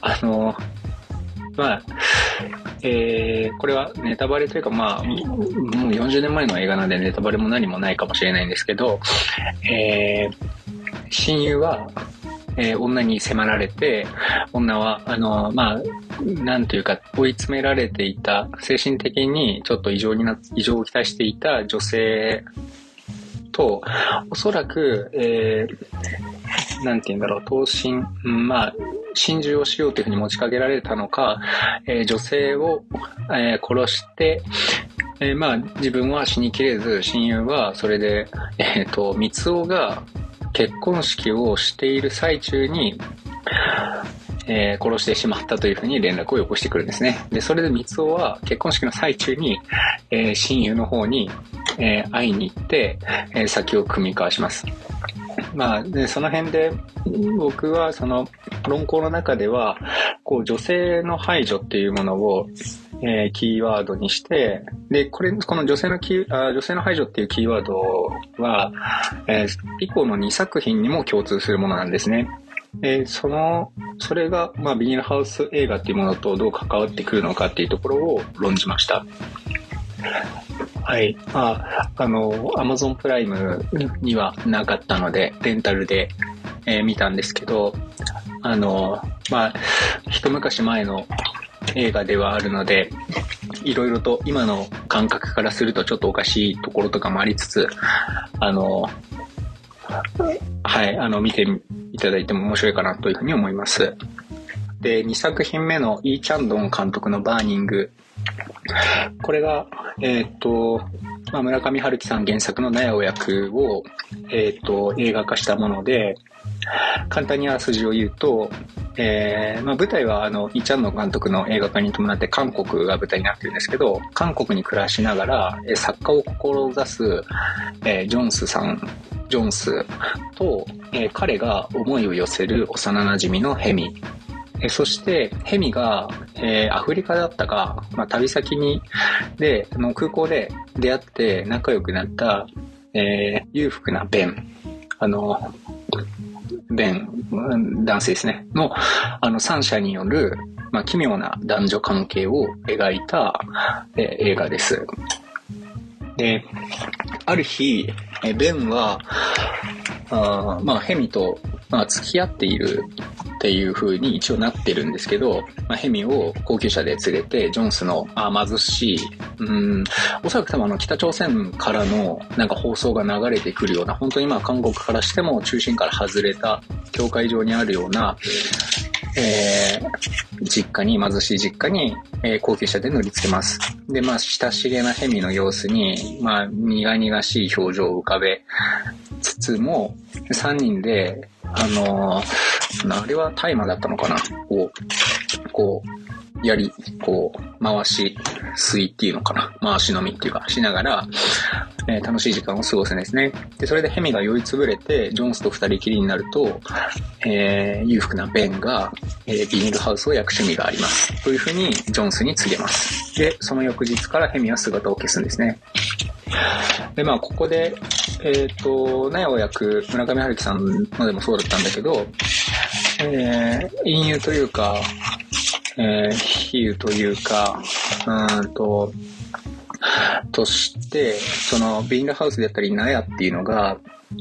あの、まあ、えー、これはネタバレというか、まあ、もう40年前の映画なんでネタバレも何もないかもしれないんですけど、えー、親友は、えー、女に迫られて、女は、あの、まあ、なんというか、追い詰められていた、精神的にちょっと異常にな、異常をきたしていた女性と、おそらく、えー、なんて言うんだろう、投身、まあ、心中をしようというふうに持ちかけられたのか、えー、女性を、えー、殺して、えー、まあ、自分は死にきれず、親友はそれで、えっ、と、三尾が結婚式をしている最中に、えー、殺してしまったというふうに連絡をよこしてくるんですね。で、それで三尾は結婚式の最中に、えー、親友の方に、えー、会いに行って、え先を組み交わします。まあ、で、その辺で、僕はその論考の中では、こう女性の排除っていうものを、えー、キーワードにして、で、これ、この女性のキーあ、女性の排除っていうキーワードは、えー、以降の2作品にも共通するものなんですね。え、その、それが、まあ、ビニールハウス映画っていうものとどう関わってくるのかっていうところを論じました。はい。まあ、あの、アマゾンプライムにはなかったので、レンタルで、えー、見たんですけど、あの、まあ、一昔前の映画ではあるので、いろいろと今の感覚からするとちょっとおかしいところとかもありつつ、あの、はい、あの、見ていただいても面白いかなというふうに思います。で、2作品目のイー・チャンドン監督のバーニング。これが、えっ、と、まあ、村上春樹さん原作の納屋役を、えっ、と、映画化したもので、簡単にあらすじを言うと、えーまあ、舞台はあのイ・チャンの監督の映画化に伴って韓国が舞台になっているんですけど韓国に暮らしながら、作家を志す、えー、ジョンスさんジョンスと、えー、彼が思いを寄せる幼なじみのヘミ。えそして、ヘミが、えー、アフリカだったか、まあ、旅先に、で、あの空港で出会って仲良くなった、えー、裕福なベン、あの、ベン、男性ですね、の、あの、三者による、まあ、奇妙な男女関係を描いた、えー、映画です。で、ある日、えベンは、あまあ、ヘミと、まあ、付き合っているっていう風に一応なってるんですけど、まあ、ヘミを高級車で連れて、ジョンスの、あ、貧しい、うん、おそらく多分あの、北朝鮮からのなんか放送が流れてくるような、本当にまあ、韓国からしても中心から外れた、境界上にあるような、えー、実家に、貧しい実家に、えー、高級車で乗り付けます。で、まあ、親しげなヘミの様子に、まあ、苦々しい表情を浮かべつつも、3人で、あのー、あれは大麻だったのかな？を、こう、やり、こう、回し、吸いっていうのかな。回し飲みっていうか、しながら、えー、楽しい時間を過ごすんですね。で、それでヘミが酔いつぶれて、ジョンスと二人きりになると、えー、裕福なベンが、えー、ビニールハウスを焼く趣味があります。というふうに、ジョンスに告げます。で、その翌日からヘミは姿を消すんですね。で、まあ、ここで、えっ、ー、と、苗を焼く村上春樹さんのでもそうだったんだけど、えー、隠喩というか、えー、比喩というか、うんと、として、その、ビーンルハウスであったり、ナヤっていうのが、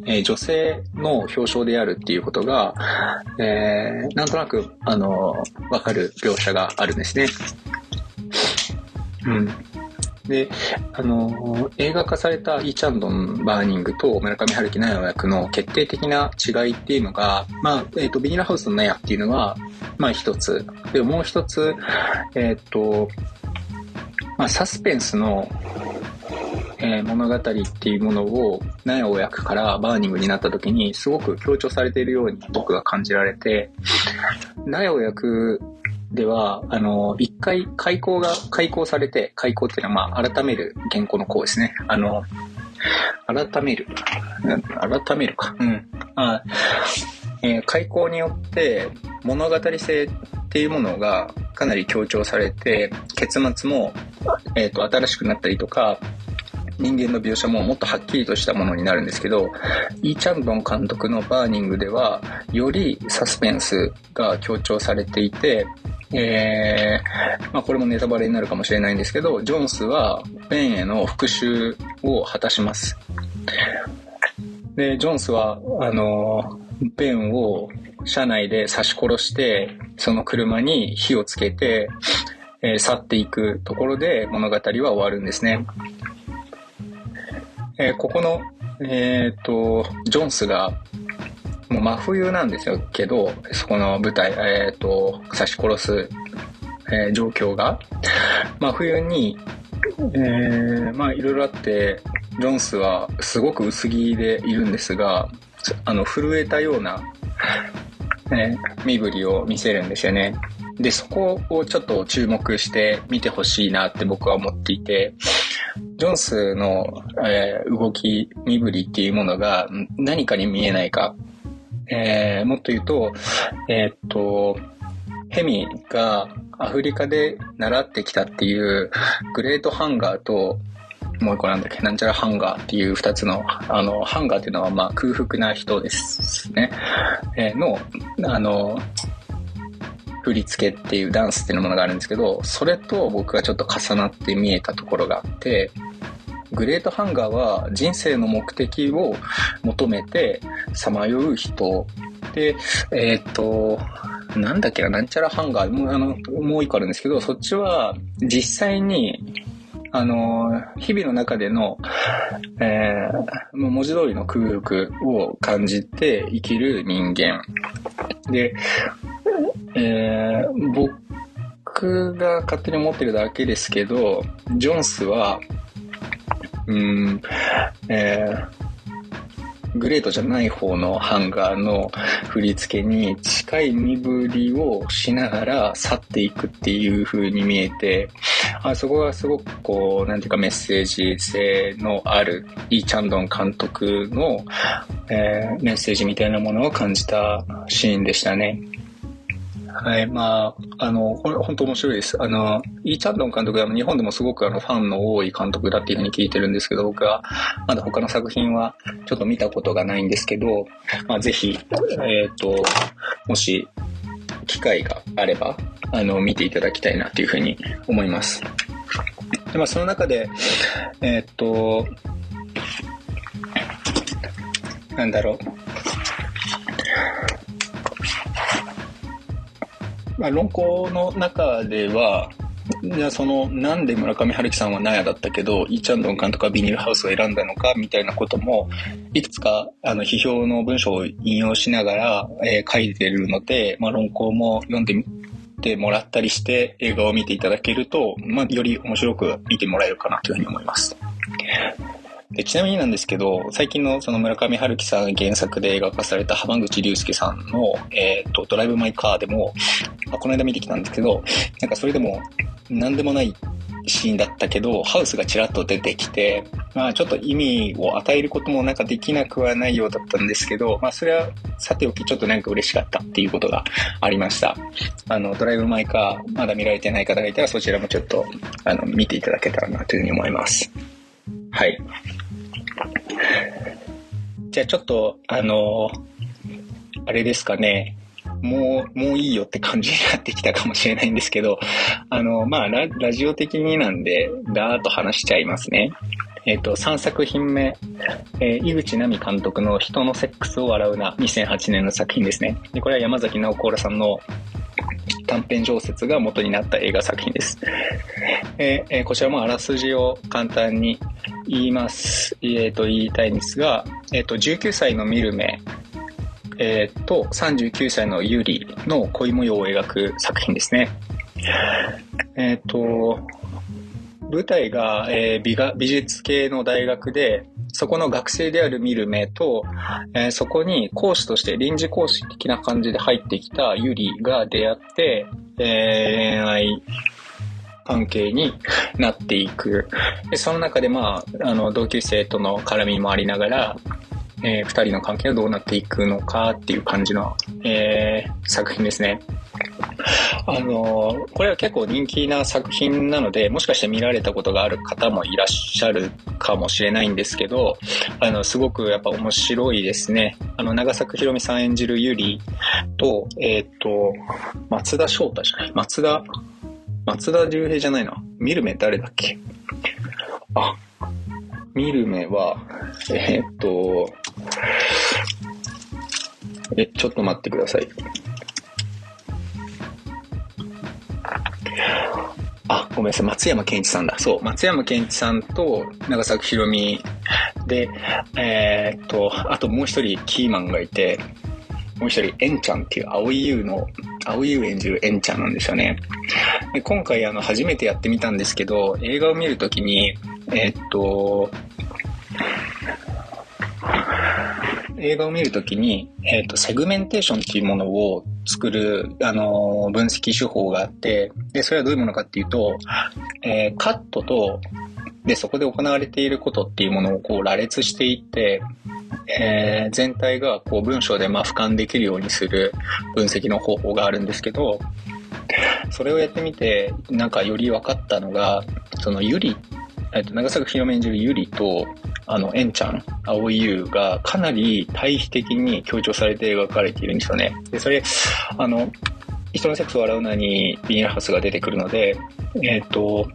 えー、女性の表彰であるっていうことが、えー、なんとなく、あの、わかる描写があるんですね。うん。で、あの、映画化されたイ・チャンドン・バーニングと村上春樹ナヤ役の決定的な違いっていうのが、まあ、えっ、ー、と、ビニーハウスのナヤっていうのは、まあ一つ。で、もう一つ、えっ、ー、と、まあ、サスペンスの、えー、物語っていうものを、ナヤを焼くからバーニングになった時に、すごく強調されているように僕が感じられて、ナヤを焼くでは、あの、一回開口が、開口されて、開口っていうのは、まあ、改める原稿の項ですね。あの、改める。改めるか。うん。あえー、改稿によって物語性っていうものがかなり強調されて、結末も、えっ、ー、と、新しくなったりとか、人間の描写ももっとはっきりとしたものになるんですけど、イー・チャンドン監督のバーニングでは、よりサスペンスが強調されていて、えー、まあこれもネタバレになるかもしれないんですけど、ジョンスはベンへの復讐を果たします。で、ジョンスは、あの、ベンを車内で刺し殺して、その車に火をつけて、えー、去っていくところで物語は終わるんですね。えー、ここの、えっ、と、ジョンスがもう真冬なんですよけど、そこの舞台、えっ、ー、と、刺し殺す、えー、状況が、真冬に、えー、まあいろいろあって、ジョンスはすごく薄着でいるんですが、あの、震えたような、えー、身振りを見せるんですよね。で、そこをちょっと注目して見てほしいなって僕は思っていて、ジョンスの、えー、動き、身振りっていうものが何かに見えないかえー、もっと言うと、えー、っと、ヘミがアフリカで習ってきたっていうグレートハンガーと、もう一個なんだっけ、なんちゃらハンガーっていう二つの、あの、ハンガーっていうのはまあ空腹な人ですね。えー、の、あの、振り付けっていうダンスっていうものがあるんですけど、それと僕がちょっと重なって見えたところがあって、グレートハンガーは人生の目的を求めてさまよう人。で、えっ、と、なんだっけな、なんちゃらハンガー、もうあの、もう一個あるんですけど、そっちは実際に、あの、日々の中での、えー、文字通りの空腹を感じて生きる人間。で、えー、僕が勝手に思ってるだけですけど、ジョンスは、うん、えー、グレートじゃない方のハンガーの振り付けに近い身振りをしながら去っていくっていう風に見えて、あそこがすごくこう、なんていうかメッセージ性のあるイー・チャンドン監督の、えー、メッセージみたいなものを感じたシーンでしたね。はい、まあ、あの、これ本当面白いです。あの、イー・チャンドン監督は日本でもすごくあのファンの多い監督だっていうふうに聞いてるんですけど、僕はまだ他の作品はちょっと見たことがないんですけど、まあ、ぜひ、えっ、ー、と、もし、機会があれば、あの、見ていただきたいなというふうに思います。で、まあ、その中で、えっ、ー、と、なんだろう。まあ、論考の中では、じゃあその、なんで村上春樹さんは納屋だったけど、イーチャンドン監督はビニールハウスを選んだのか、みたいなことも、いくつか、あの、批評の文章を引用しながら、えー、書いてるので、まあ、論考も読んでみてもらったりして、映画を見ていただけると、まあ、より面白く見てもらえるかなというふうに思います。でちなみになんですけど、最近のその村上春樹さん原作で映画化された浜口竜介さんの、えっ、ー、と、ドライブ・マイ・カーでも、まあ、この間見てきたんですけど、なんかそれでも、なんでもないシーンだったけど、ハウスがちらっと出てきて、まあちょっと意味を与えることもなんかできなくはないようだったんですけど、まあそれはさておきちょっとなんか嬉しかったっていうことがありました。あの、ドライブ・マイ・カー、まだ見られてない方がいたらそちらもちょっと、あの、見ていただけたらなというふうに思います。はい。<laughs> じゃあちょっと、あのあれですかね。もう、もういいよって感じになってきたかもしれないんですけど、あの、まあラ、ラジオ的になんで、だーっと話しちゃいますね。えっ、ー、と、3作品目、えー、井口奈美監督の人のセックスを笑うな、2008年の作品ですね。で、これは山崎直子らさんの短編小説が元になった映画作品です。えー、こちらもあらすじを簡単に言います。えー、と、言いたいんですが、えっ、ー、と、19歳の見る目、えっ、ー、と、39歳のユリの恋模様を描く作品ですね。えっ、ー、と、舞台が、えー、美が美術系の大学で、そこの学生である見る目と、えー、そこに講師として臨時講師的な感じで入ってきたユリが出会って、えー、恋愛関係になっていく。でその中で、まあ、あの、同級生との絡みもありながら、えー、二人の関係はどうなっていくのかっていう感じの、えー、作品ですね。あのこれは結構人気な作品なので、もしかして見られたことがある方もいらっしゃるかもしれないんですけど、あの、すごくやっぱ面白いですね。あの、長作ひろみさん演じるゆりと、えっ、ー、と、松田翔太じゃない、松田、松田龍平じゃないな。見る目誰だっけ？あ、見る目は、えー、っと、え、ちょっと待ってください。あ、ごめんなさい。松山健一さんだ。そう。松山健一さんと長崎ひろみで、えー、っと、あともう一人キーマンがいて、もう一人、エンちゃんっていう、青井優の、青井優演じるエンちゃんなんですよね。で今回、あの、初めてやってみたんですけど、映画を見るときに、え、っと、映画を見るときに、えっ、と、セグメンテーションっていうものを作る、あの分析手法があって、で、それはどういうものかっていうと、えー、カットと、で、そこで行われていることっていうものをこう羅列していって、えー、全体がこう文章でまあ俯瞰できるようにする分析の方法があるんですけど、それをやってみて、なんかより分かったのが、そのゆり、えっと、長作ひろめ演じるゆりと、あの、エンちゃん、青井優がかなり対比的に強調されて描かれているんですよね。で、それ、あの、人のセックスを笑うなにビニールハウスが出てくるので、えっ、と、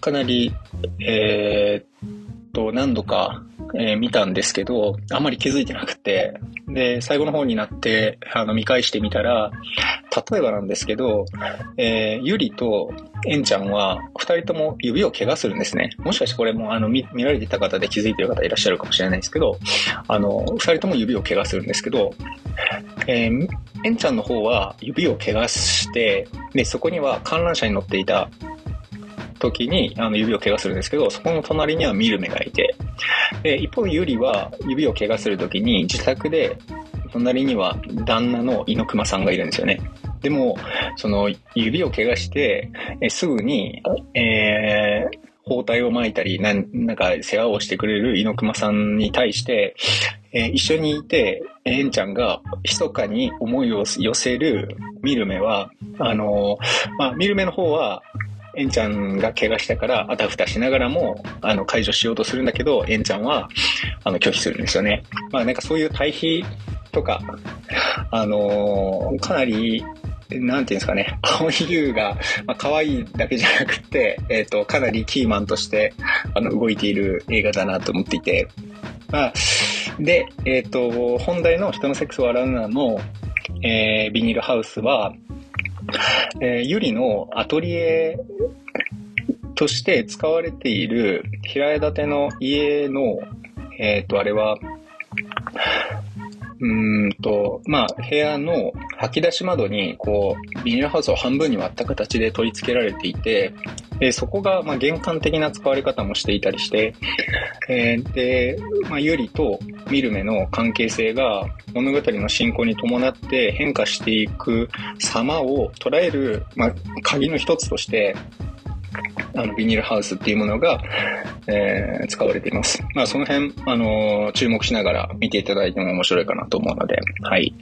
かなり、えー、と、何度か、えー、見たんですけど、あんまり気づいてなくて、で、最後の方になって、あの、見返してみたら、例えばなんですけど、えー、ゆりとえんちゃんは、二人とも指を怪我するんですね。もしかしてこれも、あの、見、見られてた方で気づいてる方いらっしゃるかもしれないですけど、あの、二人とも指を怪我するんですけど、えー、えんちゃんの方は指を怪我して、で、そこには観覧車に乗っていた時にあの指を怪我するんですけど、そこの隣には見る目がいて、で一方、ゆりは指を怪我する時に自宅で隣には旦那の猪熊さんがいるんですよね。でも、その指を怪我して、えすぐに、えー、包帯を巻いたり、なん、なんか世話をしてくれる猪熊さんに対して、えー一緒にいて、えんちゃんが密かに思いを寄せる見る目は、あのーまあ、見る目の方は、えんちゃんが怪我したから、あたふたしながらも、あの、解除しようとするんだけど、えんちゃんは、あの、拒否するんですよね。まあ、なんかそういう対比とか、あのーかなり、なんていうんですかね、青い優が、まあ、可愛いだけじゃなくて、えっ、と、かなりキーマンとして、あの、動いている映画だなと思っていて、まあ、で、えっ、と、本題の人のセックスを洗うなの、えービニールハウスは、<laughs> えーゆりのアトリエとして使われている平屋建ての家の、えっ、と、あれは、うんと、まあ、部屋の吐き出し窓に、こう、ビニールハウスを半分に割った形で取り付けられていて、でそこが、まあ、玄関的な使われ方もしていたりして、えーで、まあ、ユリとミルメの関係性が物語の進行に伴って変化していく様を捉える、まあ、鍵の一つとして、あの、ビニールハウスっていうものが、えー使われています。まあ、その辺、あのー注目しながら見ていただいても面白いかなと思うので、はい。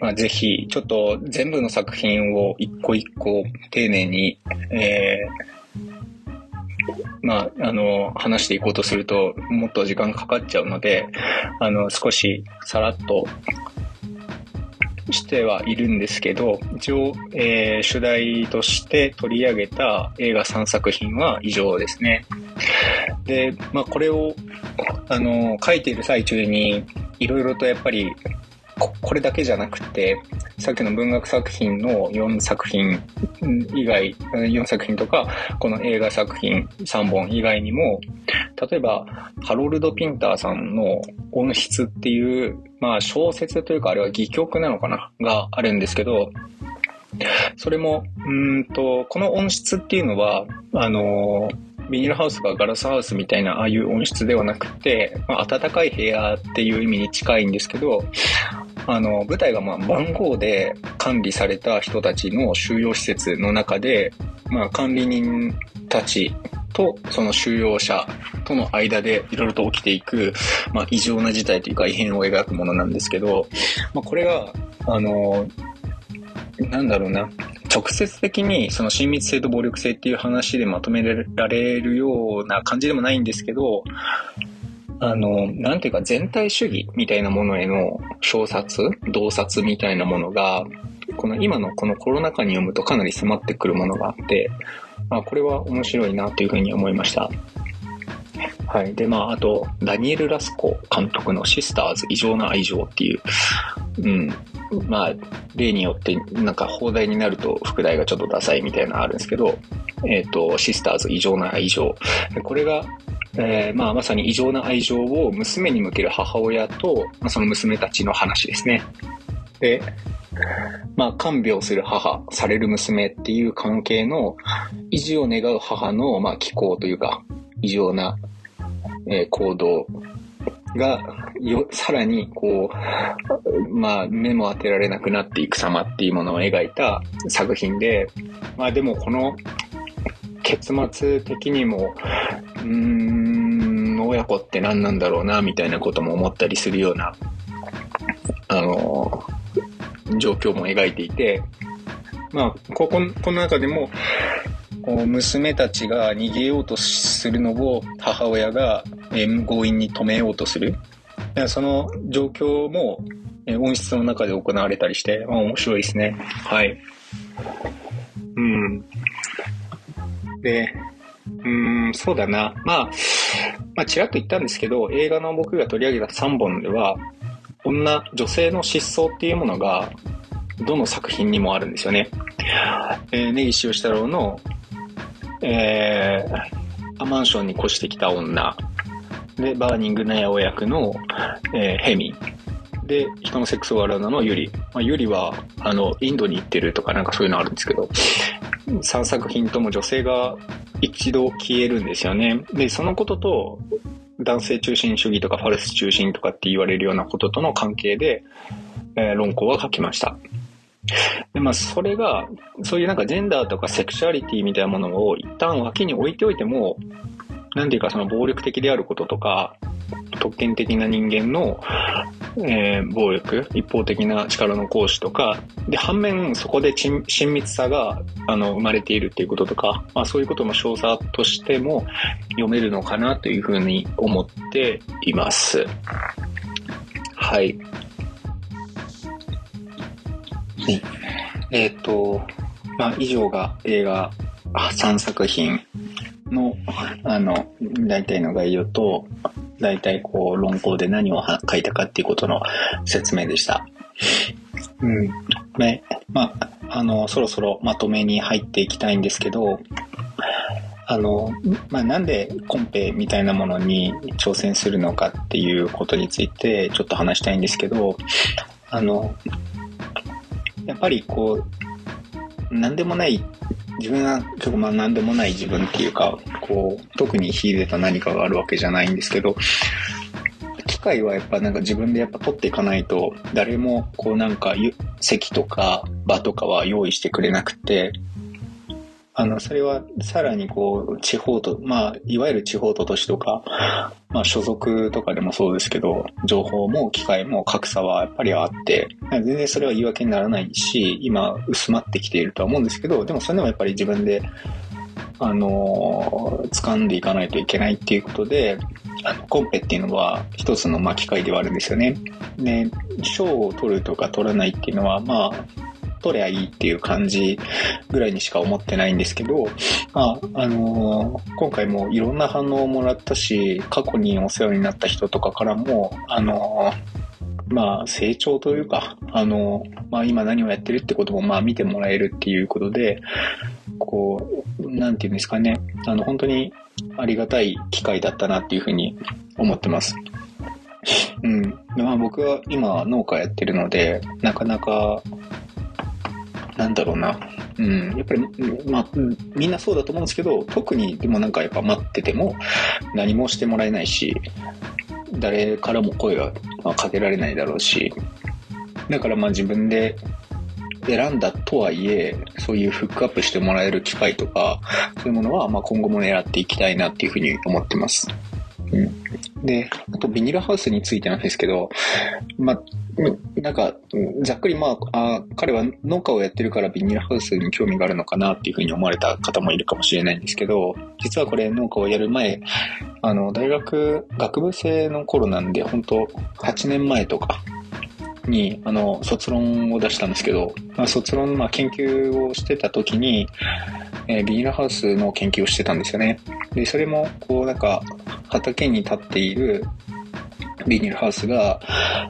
まあ、ぜひ、ちょっと全部の作品を一個一個丁寧に、えーまあ、あの、話していこうとすると、もっと時間かかっちゃうので、あの、少しさらっとしてはいるんですけど、一応、えー主題として取り上げた映画3作品は以上ですね。で、まあ、これを、あの、書いている最中に、いろいろとやっぱり、これだけじゃなくて、さっきの文学作品の4作品以外、4作品とか、この映画作品3本以外にも、例えば、ハロルド・ピンターさんの音質っていう、まあ小説というかあれは戯曲なのかな？があるんですけど、それも、うんと、この音質っていうのは、あのビニールハウスがガラスハウスみたいなああいう音質ではなくて、まあ、暖かい部屋っていう意味に近いんですけど、あの、舞台がまあ番号で管理された人たちの収容施設の中で、まあ管理人たちとその収容者との間でいろいろと起きていく、まあ異常な事態というか異変を描くものなんですけど、まあこれが、あの、なんだろうな、直接的にその親密性と暴力性っていう話でまとめられるような感じでもないんですけど、あの、なんていうか全体主義みたいなものへの小冊、洞察みたいなものが、この今のこのコロナ禍に読むとかなり迫ってくるものがあって、まあ、これは面白いなというふうに思いました。はい。で、まあ、あと、ダニエル・ラスコ監督のシスターズ異常な愛情っていう、うん。まあ、例によって、なんか放題になると副題がちょっとダサいみたいなのあるんですけど、えっ、と、シスターズ異常な愛情。これが、えーまあ、まさに異常な愛情を娘に向ける母親と、まあ、その娘たちの話ですね。で、まあ、看病する母、される娘っていう関係の維持を願う母の、まあ、気候というか、異常な、えー行動が、よ、さらに、こう、まあ、目も当てられなくなっていく様っていうものを描いた作品で、まあ、でもこの、結末的にも、うーん、親子って何なんだろうな、みたいなことも思ったりするような、あの、状況も描いていて、まあ、ここ、この中でも、娘たちが逃げようとするのを母親が、強引に止めようとする。その状況も、え音質の中で行われたりして、ま、面白いですね。はい。うん。で、うん、そうだな。まあ、まあ、ちらっと言ったんですけど、映画の僕が取り上げた3本では、女、女性の失踪っていうものが、どの作品にもあるんですよね。えー、根岸義太郎の、えー、マンションに越してきた女。で、バーニング納屋を焼くの、えーヘミ。で、人のセックスを笑うなのユリ。まあ、ユリは、あの、インドに行ってるとかなんかそういうのあるんですけど、3作品とも女性が一度消えるんですよね。で、そのことと、男性中心主義とかファルス中心とかって言われるようなこととの関係で、えー論考は書きました。で、まあ、それが、そういうなんかジェンダーとかセクシュアリティみたいなものを一旦脇に置いておいても、なんていうかその暴力的であることとか、特権的な人間の、えー、暴力、一方的な力の行使とか、で、反面、そこで親密さが、あの、生まれているっていうこととか、まあそういうことも少佐としても読めるのかなというふうに思っています。はい。えっ、ー、と、まあ以上が映画3作品の、あの、大体の概要と、大体こう論考で何を書いたかっていうことの説明でした。うん。ね、まあ、あの、そろそろまとめに入っていきたいんですけど、あの、まあ、なんでコンペみたいなものに挑戦するのかっていうことについてちょっと話したいんですけど、あの、やっぱりこう、なんでもない自分はちょっとまあ何でもない自分っていうか、こう、特に秀でた何かがあるわけじゃないんですけど、機械はやっぱなんか自分でやっぱ取っていかないと、誰もこうなんか席とか場とかは用意してくれなくて、あの、それはさらにこう、地方と、まあ、いわゆる地方と都市とか、まあ、所属とかでもそうですけど、情報も機会も格差はやっぱりあって、全然それは言い訳にならないし、今、薄まってきているとは思うんですけど、でもそれでもやっぱり自分で、あの、掴んでいかないといけないっていうことで、あのコンペっていうのは一つのまあ機会ではあるんですよね。で、賞を取るとか取らないっていうのは、まあ、取りゃいいっていう感じぐらいにしか思ってないんですけど、まあ、あのー、今回もいろんな反応をもらったし、過去にお世話になった人とかからも、あのー、まあ、成長というか、あの、まあ、今何をやってるってことも、まあ、見てもらえるっていうことで、こう、なんていうんですかね、あの、本当にありがたい機会だったなっていうふうに思ってます。うん。まあ僕は今農家やってるので、なかなかなんだろうな。うん、やっぱり、まあ、みんなそうだと思うんですけど、特にでもなんかやっぱ待ってても何もしてもらえないし、誰からも声はかけられないだろうし、だからまあ自分で選んだとはいえ、そういうフックアップしてもらえる機会とか、そういうものはま今後も狙っていきたいなっていうふうに思ってます。うん。で、あとビニールハウスについてなんですけど、まあ、なんか、ざっくりまああ、彼は農家をやってるからビニールハウスに興味があるのかなっていうふうに思われた方もいるかもしれないんですけど、実はこれ農家をやる前、あの、大学、学部生の頃なんで、本当8年前とかに、あの、卒論を出したんですけど、まあ、卒論、まあ、研究をしてた時に、えー、ビニールハウスの研究をしてたんですよね。で、それも、こう、なんか、畑に立っているビニールハウスが、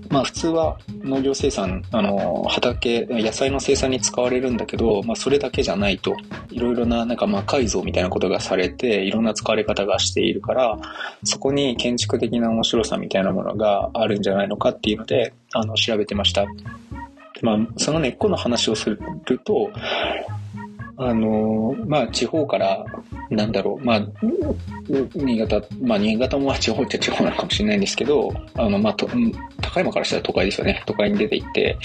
まあ普通は農業生産、あの、畑、野菜の生産に使われるんだけど、まあそれだけじゃないと、いろいろななんか魔改造みたいなことがされて、いろんな使われ方がしているから、そこに建築的な面白さみたいなものがあるんじゃないのかっていうので、あの、調べてました。まあ、その根っこの話をすると、あの、まあ、地方から、なんだろう、まあ、新潟、まあ、新潟も地方っちゃ地方なのかもしれないんですけど、あの、まあ、と、高山からしたら都会ですよね。都会に出て行って、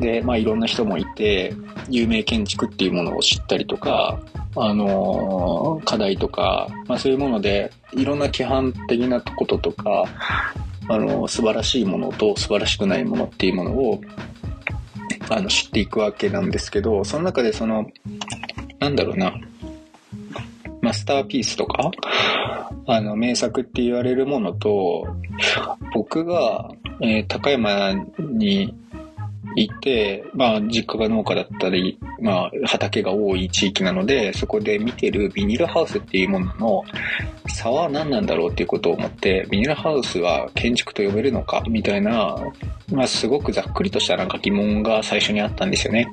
で、まあ、いろんな人もいて、有名建築っていうものを知ったりとか、あの、課題とか、まあ、そういうもので、いろんな規範的なこととか、あの、素晴らしいものと素晴らしくないものっていうものを、<laughs> あの、知っていくわけなんですけど、その中でその、なんだろうな、マスターピースとか、あの、名作って言われるものと、僕が、えー、高山にいて、まあ、実家が農家だったり、まあ、畑が多い地域なので、そこで見てるビニールハウスっていうものの差は何なんだろうっていうことを思って、ビニールハウスは建築と呼べるのかみたいな、まあ、すごくざっくりとしたなんか疑問が最初にあったんですよね。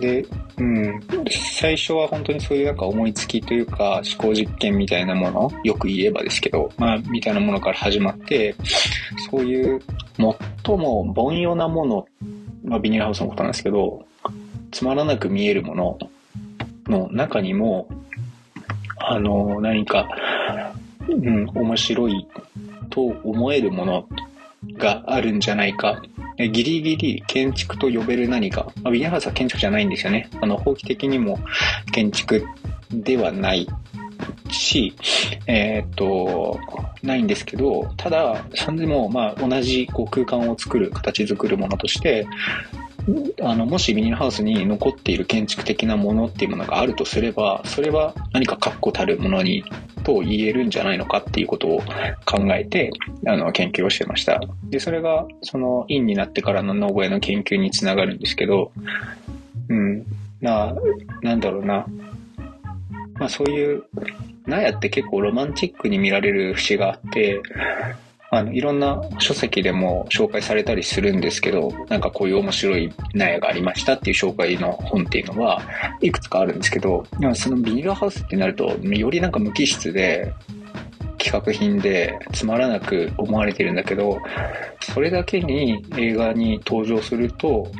で、うん、最初は本当にそういうなんか思いつきというか思考実験みたいなもの、よく言えばですけど、まあ、みたいなものから始まって、そういう最も凡庸なもの、まあ、ビニールハウスのことなんですけど、つまらなく見えるものの中にも、あの、何か、うん、面白いと思えるものがあるんじゃないか。ギリギリ建築と呼べる何か。まあ、ビニールハウスは建築じゃないんですよね。あの、法規的にも建築ではないし、えっ、と、ないんですけど、ただ、それでも、まあ、同じこう空間を作る、形作るものとして、あの、もしビニールハウスに残っている建築的なものっていうものがあるとすれば、それは何か確固たるものに、と言えるんじゃないのかっていうことを考えて、あの、研究をしてました。で、それが、その、院になってからのノーエの研究につながるんですけど、うん、な、なんだろうな。まあそういう、納屋って結構ロマンチックに見られる節があって、あの、いろんな書籍でも紹介されたりするんですけど、なんかこういう面白い納屋がありましたっていう紹介の本っていうのは、いくつかあるんですけど、でもそのビニールハウスってなると、よりなんか無機質で、企画品でつまらなく思われてるんだけど、それだけに映画に登場すると、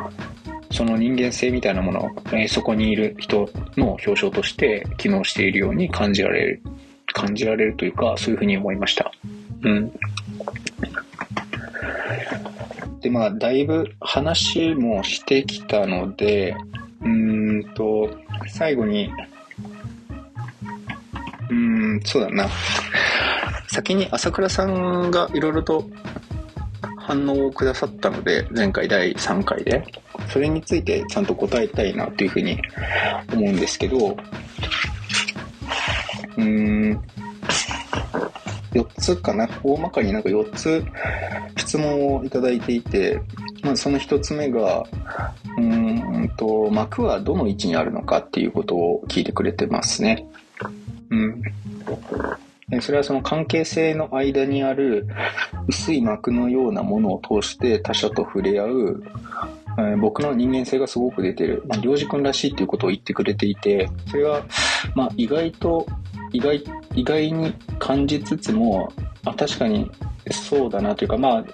その人間性みたいなもの、えー、そこにいる人の表彰として機能しているように感じられる、感じられるというか、そういうふうに思いました。うん。で、まあ、だいぶ話もしてきたので、うんと、最後に、うん、そうだな。先に朝倉さんがいろいろと反応をくださったので、前回第3回で、それについてちゃんと答えたいなというふうに思うんですけど、うーん、4つかな？大まかになんか4つ質問をいただいていて、まずその1つ目が、うんと、幕はどの位置にあるのかっていうことを聞いてくれてますね。うん。それはその関係性の間にある薄い膜のようなものを通して他者と触れ合う、えー、僕の人間性がすごく出てる、まあ、良く君らしいっていうことを言ってくれていて、それは、まあ、意外と、意外、意外に感じつつも、あ、確かにそうだなというか、まあ、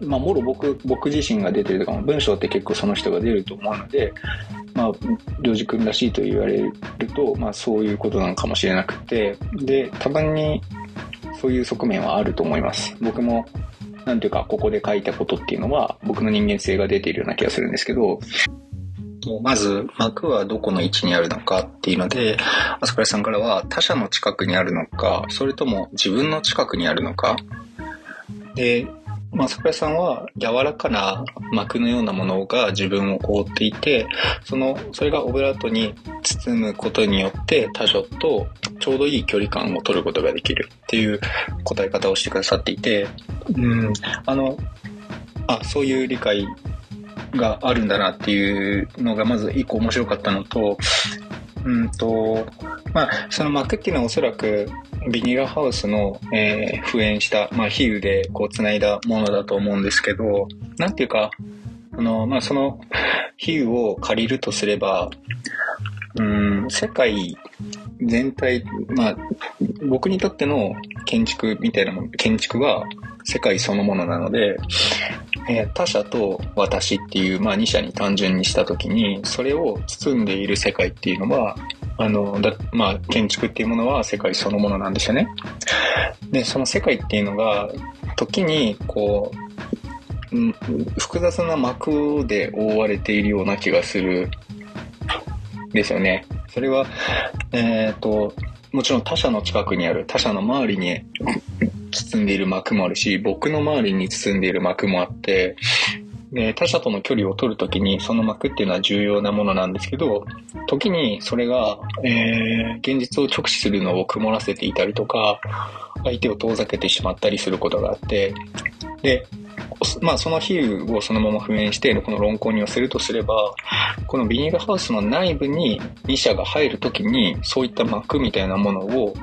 まあ、もろ僕、僕自身が出てるとか、文章って結構その人が出ると思うので、まあ、領事君らしいと言われると、まあ、そういうことなのかもしれなくて、で、たまにそういう側面はあると思います。僕も、なんていうか、ここで書いたことっていうのは、僕の人間性が出ているような気がするんですけど、まず、幕はどこの位置にあるのかっていうので、朝倉さんからは他者の近くにあるのか、それとも自分の近くにあるのか。で、まあ、桜井さんは柔らかな膜のようなものが自分を覆っていて、その、それがオブラートに包むことによって他者とちょうどいい距離感を取ることができるっていう答え方をしてくださっていて、うん、あの、あ、そういう理解があるんだなっていうのがまず一個面白かったのと、うんと、まあ、その膜っていうのはおそらくビニールハウスの、えー、復縁した、まあ、比喩でこう繋いだものだと思うんですけど、なんていうか、あの、まあ、その比喩を借りるとすれば、うん、世界全体、まあ、僕にとっての建築みたいなもの、建築は世界そのものなので、えー、他者と私っていう、まあ、2者に単純にした時に、それを包んでいる世界っていうのは、あの、だ、まあ、建築っていうものは世界そのものなんですよね。で、その世界っていうのが、時に、こう、うん、複雑な膜で覆われているような気がするですよね。それは、えっ、ー、と、もちろん他者の近くにある、他者の周りに包んでいる膜もあるし、僕の周りに包んでいる膜もあって、で、他者との距離を取るときに、その膜っていうのは重要なものなんですけど、時にそれが、えー、現実を直視するのを曇らせていたりとか、相手を遠ざけてしまったりすることがあって、で、まあその比喩をそのまま復元して、この論考に寄せるとすれば、このビニールハウスの内部に2社が入るときに、そういった膜みたいなものを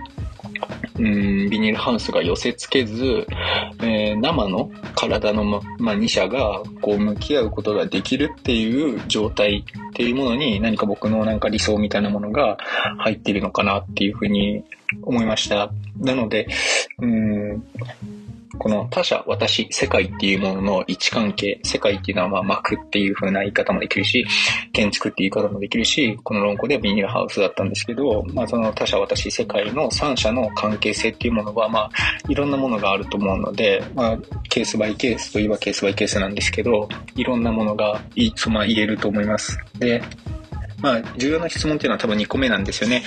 うん、ビニールハウスが寄せ付けず、えー、生の体の、ま、まあ、2社がこう向き合うことができるっていう状態っていうものに何か僕のなんか理想みたいなものが入っているのかなっていうふうに思いました。なので、うん、この他者、私、世界っていうものの位置関係、世界っていうのはまあ膜っていう風な言い方もできるし、建築っていう言い方もできるし、この論考ではビニールハウスだったんですけど、まあその他者、私、世界の三者の関係性っていうものはまあいろんなものがあると思うので、まあケースバイケースといえばケースバイケースなんですけど、いろんなものがい、そまあ言えると思います。で、まあ、重要な質問っていうのは多分2個目なんですよね。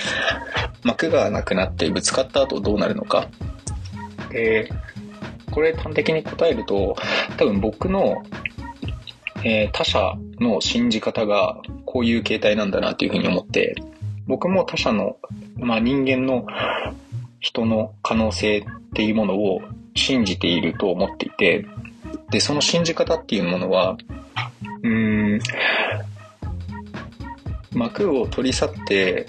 膜がなくなってぶつかった後どうなるのか。で、これ端的に答えると、多分僕の、えー、他者の信じ方がこういう形態なんだなっていうふうに思って、僕も他者の、まあ人間の人の可能性っていうものを信じていると思っていて、で、その信じ方っていうものは、うん、幕を取り去って、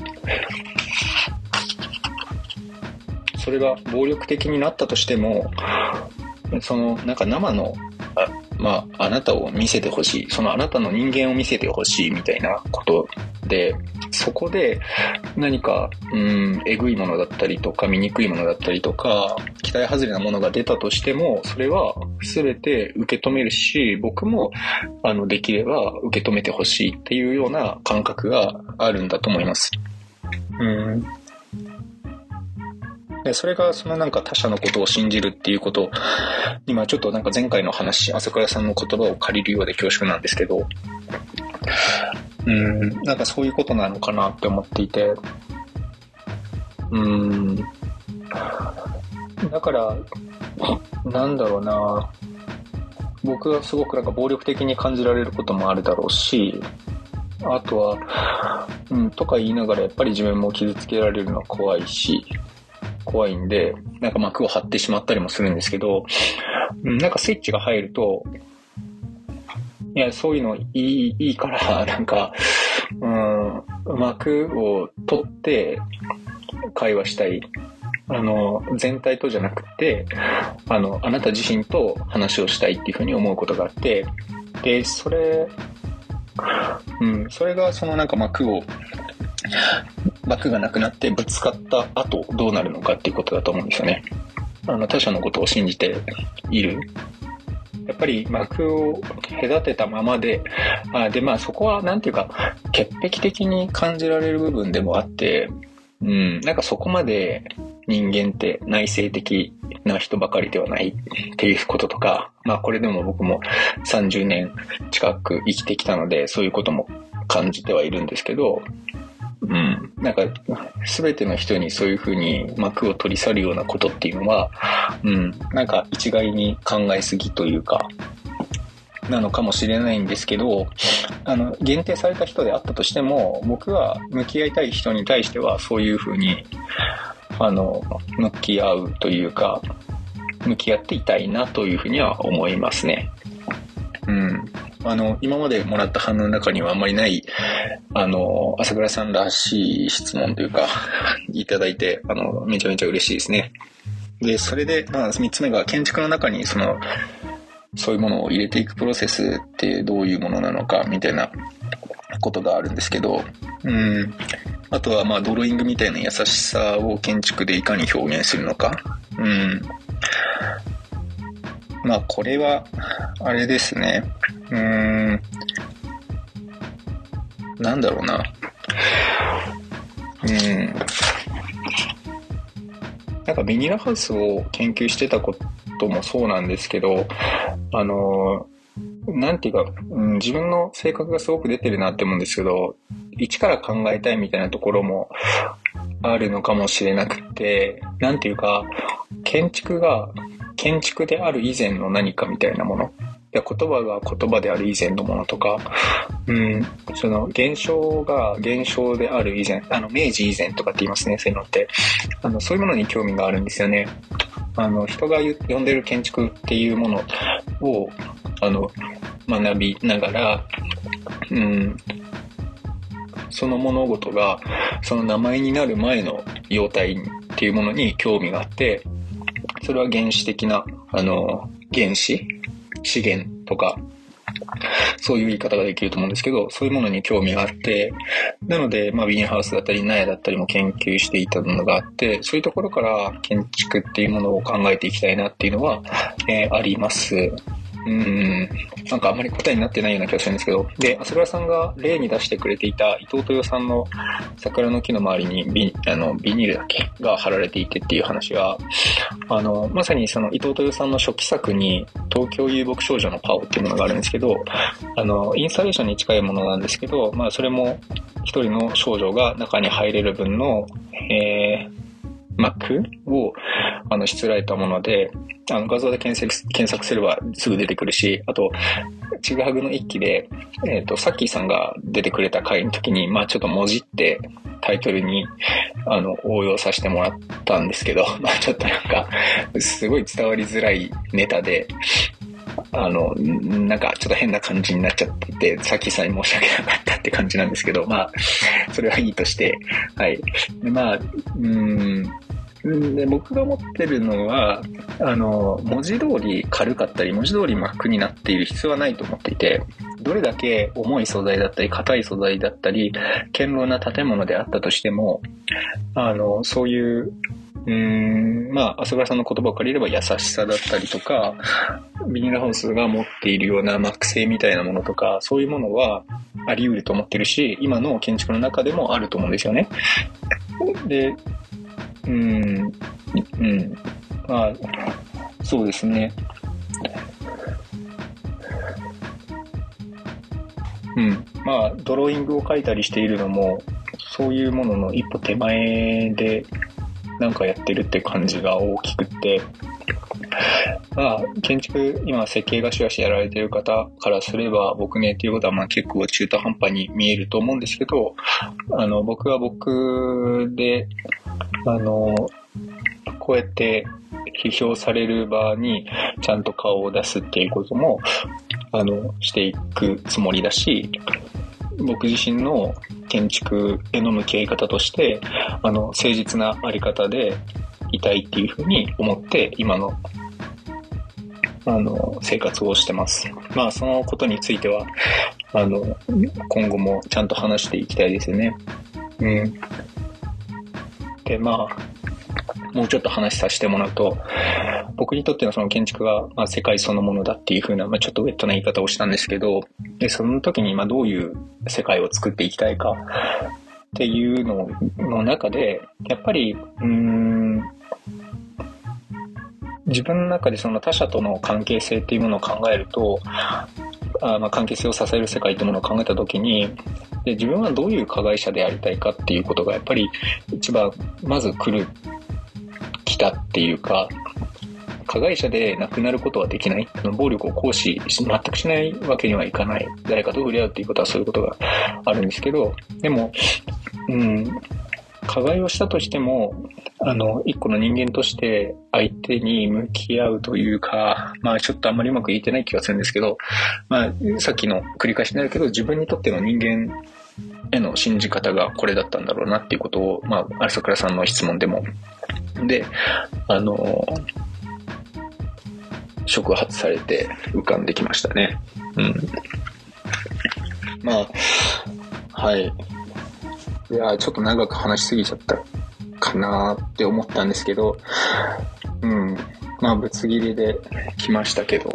それが暴力的になったとしても、その、なんか生の、あまあ、あなたを見せてほしい。そのあなたの人間を見せてほしいみたいなことで、そこで何か、うん、えぐいものだったりとか、醜いものだったりとか、期待外れなものが出たとしても、それは全て受け止めるし、僕も、あの、できれば受け止めてほしいっていうような感覚があるんだと思います。うん。で、それがそのなんか他者のことを信じるっていうこと、今ちょっとなんか前回の話、朝倉さんの言葉を借りるようで恐縮なんですけど、うん、なんかそういうことなのかなって思っていて、うん、だから、なんだろうな、僕はすごくなんか暴力的に感じられることもあるだろうし、あとは、うん、とか言いながらやっぱり自分も傷つけられるのは怖いし、怖いんで、なんか幕を張ってしまったりもするんですけど、なんかスイッチが入ると、いや、そういうのいい、いいから、<laughs> なんか、うん、幕を取って会話したい。あの、全体とじゃなくて、あの、あなた自身と話をしたいっていうふうに思うことがあって、で、それ、うん、それがそのなんか幕を枠がなくなってぶつかった後どうなるのかっていうことだと思うんですよね。あの他者のことを信じている。やっぱり幕を隔てたままで、あで、まあそこはなんていうか、潔癖的に感じられる部分でもあって、うん、なんかそこまで人間って内省的な人ばかりではないっていうこととか、まあこれでも僕も30年近く生きてきたので、そういうことも感じてはいるんですけど、うん。なんか、すべての人にそういうふうに幕を取り去るようなことっていうのは、うん。なんか一概に考えすぎというか、なのかもしれないんですけど、あの、限定された人であったとしても、僕は向き合いたい人に対してはそういうふうに、あの、向き合うというか、向き合っていたいなというふうには思いますね。うん。あの、今までもらった反応の中にはあんまりない、あの、朝倉さんらしい質問というか、<laughs> いただいて、あの、めちゃめちゃ嬉しいですね。で、それで、まあ、三つ目が建築の中に、その、そういうものを入れていくプロセスってどういうものなのか、みたいなことがあるんですけど、うん。あとは、まあ、ドローイングみたいな優しさを建築でいかに表現するのか。うん。まあ、これは、あれですね。うーん。なんだろうな。うん。なんかビニールハウスを研究してたこともそうなんですけど、あの、なんていうか、うん、自分の性格がすごく出てるなって思うんですけど、一から考えたいみたいなところもあるのかもしれなくて、なんていうか、建築が建築である以前の何かみたいなもの。や言葉が言葉である以前のものとか、うん、その現象が現象である以前、あの、明治以前とかって言いますね、そういうのって。あの、そういうものに興味があるんですよね。あの、人が呼んでる建築っていうものを、あの、学びながら、うん、その物事が、その名前になる前の様態っていうものに興味があって、それは原始的な、あの、原子資源とか、そういう言い方ができると思うんですけど、そういうものに興味があって、なので、まあ、ビニーハウスだったり、納屋だったりも研究していたものがあって、そういうところから建築っていうものを考えていきたいなっていうのは、えー、あります。うん、なんかあんまり答えになってないような気がするんですけど、で、朝倉さんが例に出してくれていた伊藤豊さんの桜の木の周りにビあのビニールだけ？が貼られていてっていう話は、あの、まさにその伊藤豊さんの初期作に東京遊牧少女のパオっていうものがあるんですけど、あの、インスタレーションに近いものなんですけど、まあそれも一人の少女が中に入れる分の、えー、幕を、あの、しつらえたもので、あの、画像で検索、検索すればすぐ出てくるし、あと、ちぐはぐの一期で、えっ、と、さっきさんが出てくれた回の時に、まあちょっと文字ってタイトルに、あの、応用させてもらったんですけど、<laughs> まあちょっとなんか、すごい伝わりづらいネタで、あの、なんかちょっと変な感じになっちゃってて、さっきさえ申し訳なかったって感じなんですけど、まあ、それはいいとして、はい。でまあ、うん、で僕が思ってるのはあの文字通り軽かったり文字通り真っ黒になっている必要はないと思っていてどれだけ重い素材だったり硬い素材だったり堅牢な建物であったとしてもあのそういううん、まあ、朝倉さんの言葉を借りれば優しさだったりとか、ビニールハウスが持っているような膜性みたいなものとか、そういうものはあり得ると思ってるし、今の建築の中でもあると思うんですよね。で、うん、うん。まあ、そうですね。うん。まあ、ドローイングを描いたりしているのも、そういうものの一歩手前で、なんかやってるって感じが大きくて、まあ、建築、今設計がしばしやられてる方からすれば、僕ねっていうことはまあ結構中途半端に見えると思うんですけど、あの、僕は僕で、あの、こうやって批評される場にちゃんと顔を出すっていうことも、あの、していくつもりだし、僕自身の建築への向き合い方として、あの、誠実なあり方でいたいっていうふうに思って、今の、あの、生活をしてます。まあ、そのことについては、あの、今後もちゃんと話していきたいですよね。うん。で、まあ、もうちょっと話させてもらうと、僕にとってのその建築が、まあ、世界そのものだっていうふうな、まあ、ちょっとウェットな言い方をしたんですけど、でその時にまあどういう世界を作っていきたいかっていうのの中で、やっぱり、うん、自分の中でその他者との関係性っていうものを考えると、あまあ関係性を支える世界っていうものを考えた時にで自分はどういう加害者でありたいかっていうことがやっぱり一番まず来る来たっていうか加害者で亡くなることはできない。暴力を行使全くしないわけにはいかない。誰かと触れ合うっていうことはそういうことがあるんですけど、でも、うん、加害をしたとしても、あの、一個の人間として相手に向き合うというか、まあちょっとあんまりうまく言えてない気がするんですけど、まあさっきの繰り返しになるけど、自分にとっての人間への信じ方がこれだったんだろうなっていうことを、まあ、有桜さんの質問でも。で、あの、触発されて浮かんできましたね。うん。まあ、はい。いや、ちょっと長く話しすぎちゃったかなって思ったんですけど、うん。まあ、ぶつ切りで来ましたけど、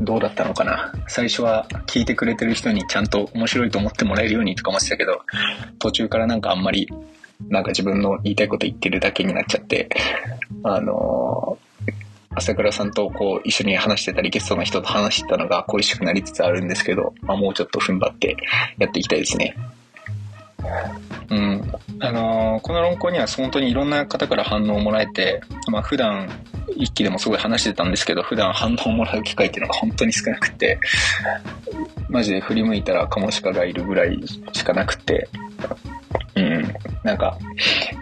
どうだったのかな最初は聞いてくれてる人にちゃんと面白いと思ってもらえるようにとか思ってたけど、途中からなんかあんまり、なんか自分の言いたいこと言ってるだけになっちゃって、<laughs> あの、朝倉さんとこう一緒に話してたりゲストの人と話してたのが恋しくなりつつあるんですけど、まあ、もうちょっと踏ん張ってやっていきたいですね。うん。あのー、この論考には本当にいろんな方から反応をもらえて、まあ普段、一期でもすごい話してたんですけど、普段反応をもらう機会っていうのが本当に少なくて、マジで振り向いたらカモシカがいるぐらいしかなくて、うん。なんか、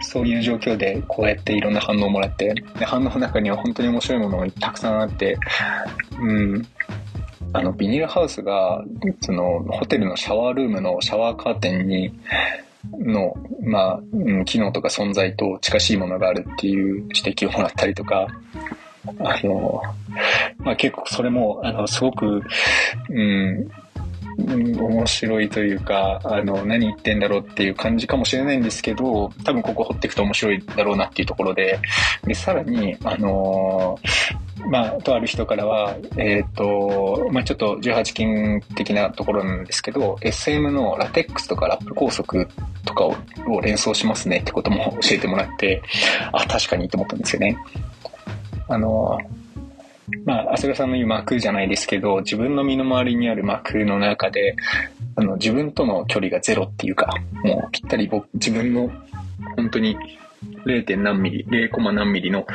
そういう状況でこうやっていろんな反応をもらって、で反応の中には本当に面白いものがたくさんあって、うん。あの、ビニールハウスが、その、ホテルのシャワールームのシャワーカーテンに、の、まあ、機能とか存在と近しいものがあるっていう指摘をもらったりとか、あの、まあ結構それも、あの、すごく、うん、面白いというか、あの、何言ってんだろうっていう感じかもしれないんですけど、多分ここ掘っていくと面白いだろうなっていうところで、で、さらに、あのまあ、とある人からは、えっ、ー、と、まあ、ちょっと18金的なところなんですけど、SM のラテックスとかラップ拘束とかをを連想しますねってことも教えてもらって、あ、確かにと思ったんですよね。あの、まあ、浅倉さんの言う幕じゃないですけど、自分の身の回りにある幕の中で、あの、自分との距離がゼロっていうか、もうぴったり僕、自分の本当に 0. 何ミリ、0コマ何ミリの、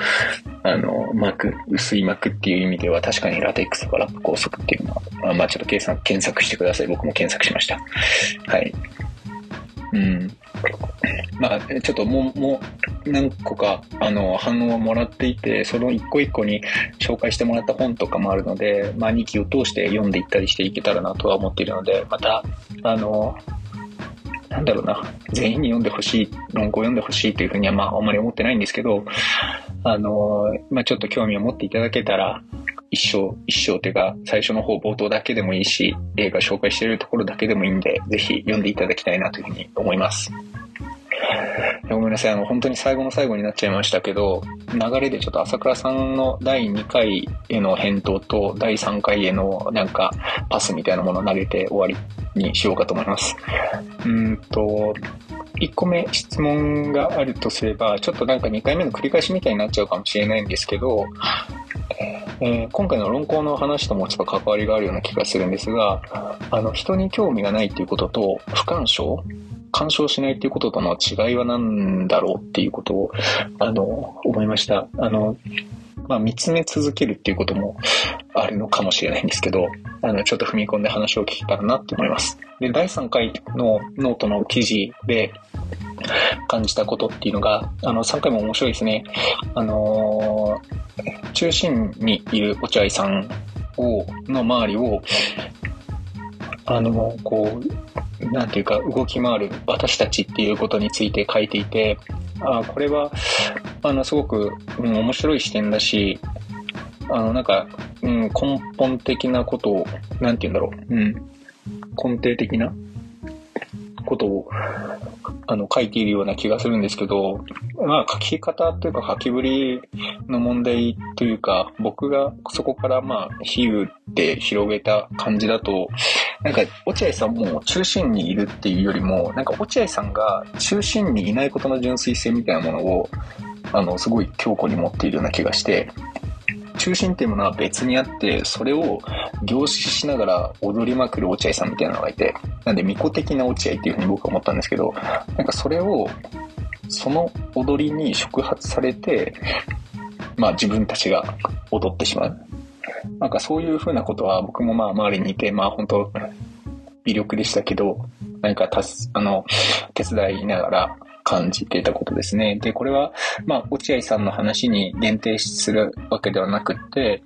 あの、膜、薄い膜っていう意味では、確かにラテックスとかラップ高速っていうのは、あまあちょっと計算、検索してください。僕も検索しました。はい。うん。まあ、ちょっともう、もう、何個か、あの、反応をもらっていて、その一個一個に紹介してもらった本とかもあるので、まあ、2期を通して読んでいったりしていけたらなとは思っているので、また、あの、なんだろうな、全員に読んでほしい、論考を読んでほしいというふうには、まあ、あんまり思ってないんですけど、あの、まあ、ちょっと興味を持っていただけたら、一生、一生というか、最初の方冒頭だけでもいいし、映画紹介しているところだけでもいいんで、ぜひ読んでいただきたいなというふうに思います。ごめんなさい、あの、本当に最後の最後になっちゃいましたけど、流れでちょっと朝倉さんの第2回への返答と第3回へのなんかパスみたいなものを投げて終わりにしようかと思います。うんと、1個目質問があるとすれば、ちょっとなんか2回目の繰り返しみたいになっちゃうかもしれないんですけど、えー、今回の論考の話ともちょっと関わりがあるような気がするんですが、あの、人に興味がないっていうことと、不干渉干渉しないっていうこととの違いは何だろうっていうことを、あの、思いました。あの、まあ、見つめ続けるっていうこともあるのかもしれないんですけど、あの、ちょっと踏み込んで話を聞けたらなって思います。で、第3回のノートの記事で感じたことっていうのが、あの、3回も面白いですね。あのー、中心にいる落合さんを、の周りを、あの、こう、なんていうか、動き回る私たちっていうことについて書いていて、あこれは、あの、すごく、うん、面白い視点だし、あの、なんか、うん、根本的なことを、なんて言うんだろう、うん、根底的なことを、あの、書いているような気がするんですけど、まあ、書き方というか書きぶりの問題というか、僕がそこからまあ、比喩で広げた感じだと、なんか、落合さんも中心にいるっていうよりも、なんか落合さんが中心にいないことの純粋性みたいなものを、あの、すごい強固に持っているような気がして、中心っていうものは別にあって、それを凝視しながら踊りまくる落合さんみたいなのがいて、なんで、巫女的な落合っていうふうに僕は思ったんですけど、なんかそれを、その踊りに触発されて、まあ自分たちが踊ってしまう。なんかそういうふうなことは僕もまあ周りにいて、まあ本当微力でしたけど、何かたす、あの、手伝いながら感じていたことですね。で、これは、まあ、落合さんの話に限定するわけではなくて、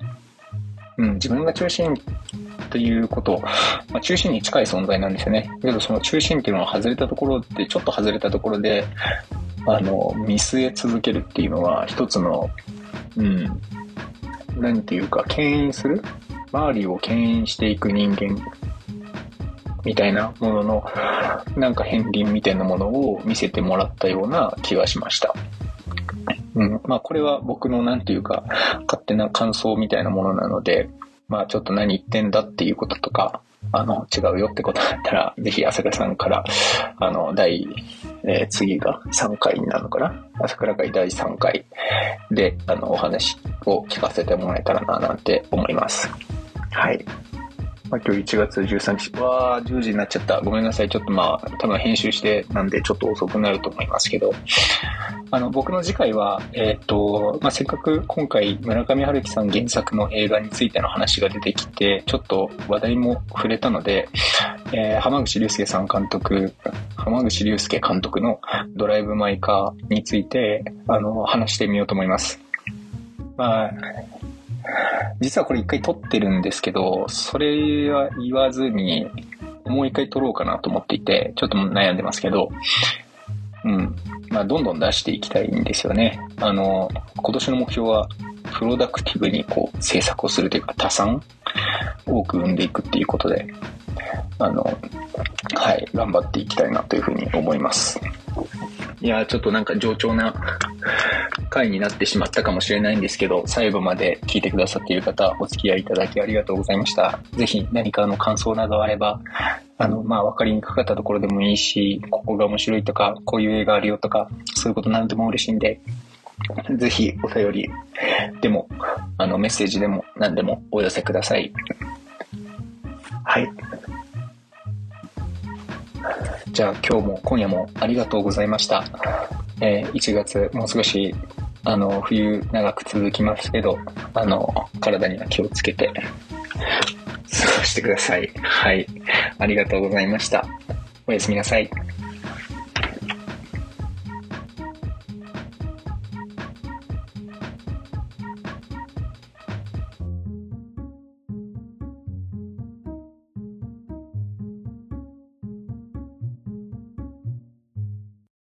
うん、自分が中心ということ、まあ、中心に近い存在なんですよね。だけどその中心っていうのは外れたところで、ちょっと外れたところで、あの、見据え続けるっていうのは一つの、うん、何ていうか、牽引する周りを牽引していく人間みたいなものの、なんか片鱗みたいなものを見せてもらったような気がしました。うん。まあこれは僕のなんていうか、勝手な感想みたいなものなので、まあちょっと何言ってんだっていうこととか、あの、違うよってことだったら、ぜひ朝倉さんから、あの、第、えー、次が3回になるのかな？朝倉会第3回で、あの、お話を聞かせてもらえたらな、なんて思います。はい。まあ、今日1月13日、わー、10時になっちゃった。ごめんなさい。ちょっとまあ、多分編集してなんでちょっと遅くなると思いますけど、あの、僕の次回は、えっ、と、まあ、せっかく今回村上春樹さん原作の映画についての話が出てきて、ちょっと話題も触れたので、えー、浜口竜介さん監督、浜口竜介監督のドライブ・マイ・カーについて、あの、話してみようと思います。まあ、実はこれ一回撮ってるんですけど、それは言わずに、もう一回撮ろうかなと思っていて、ちょっと悩んでますけど、うん。まあ、どんどん出していきたいんですよね。あの、今年の目標は、プロダクティブにこう、制作をするというか、多産多く生んでいくっていうことで、あの、はい、頑張っていきたいなというふうに思います。いやちょっとなんか上調な回になってしまったかもしれないんですけど、最後まで聞いてくださっている方、お付き合いいただきありがとうございました。ぜひ何かの感想などあれば、あの、まあ、わかりにくかったところでもいいし、ここが面白いとか、こういう映画あるよとか、そういうことなんでも嬉しいんで、ぜひお便りでも、あの、メッセージでも何でもお寄せください。はい。じゃあ今日も今夜もありがとうございました。えー1月、もう少し、あの、冬長く続きますけど、あの、体には気をつけて、過ごしてください。はい。ありがとうございました。おやすみなさい。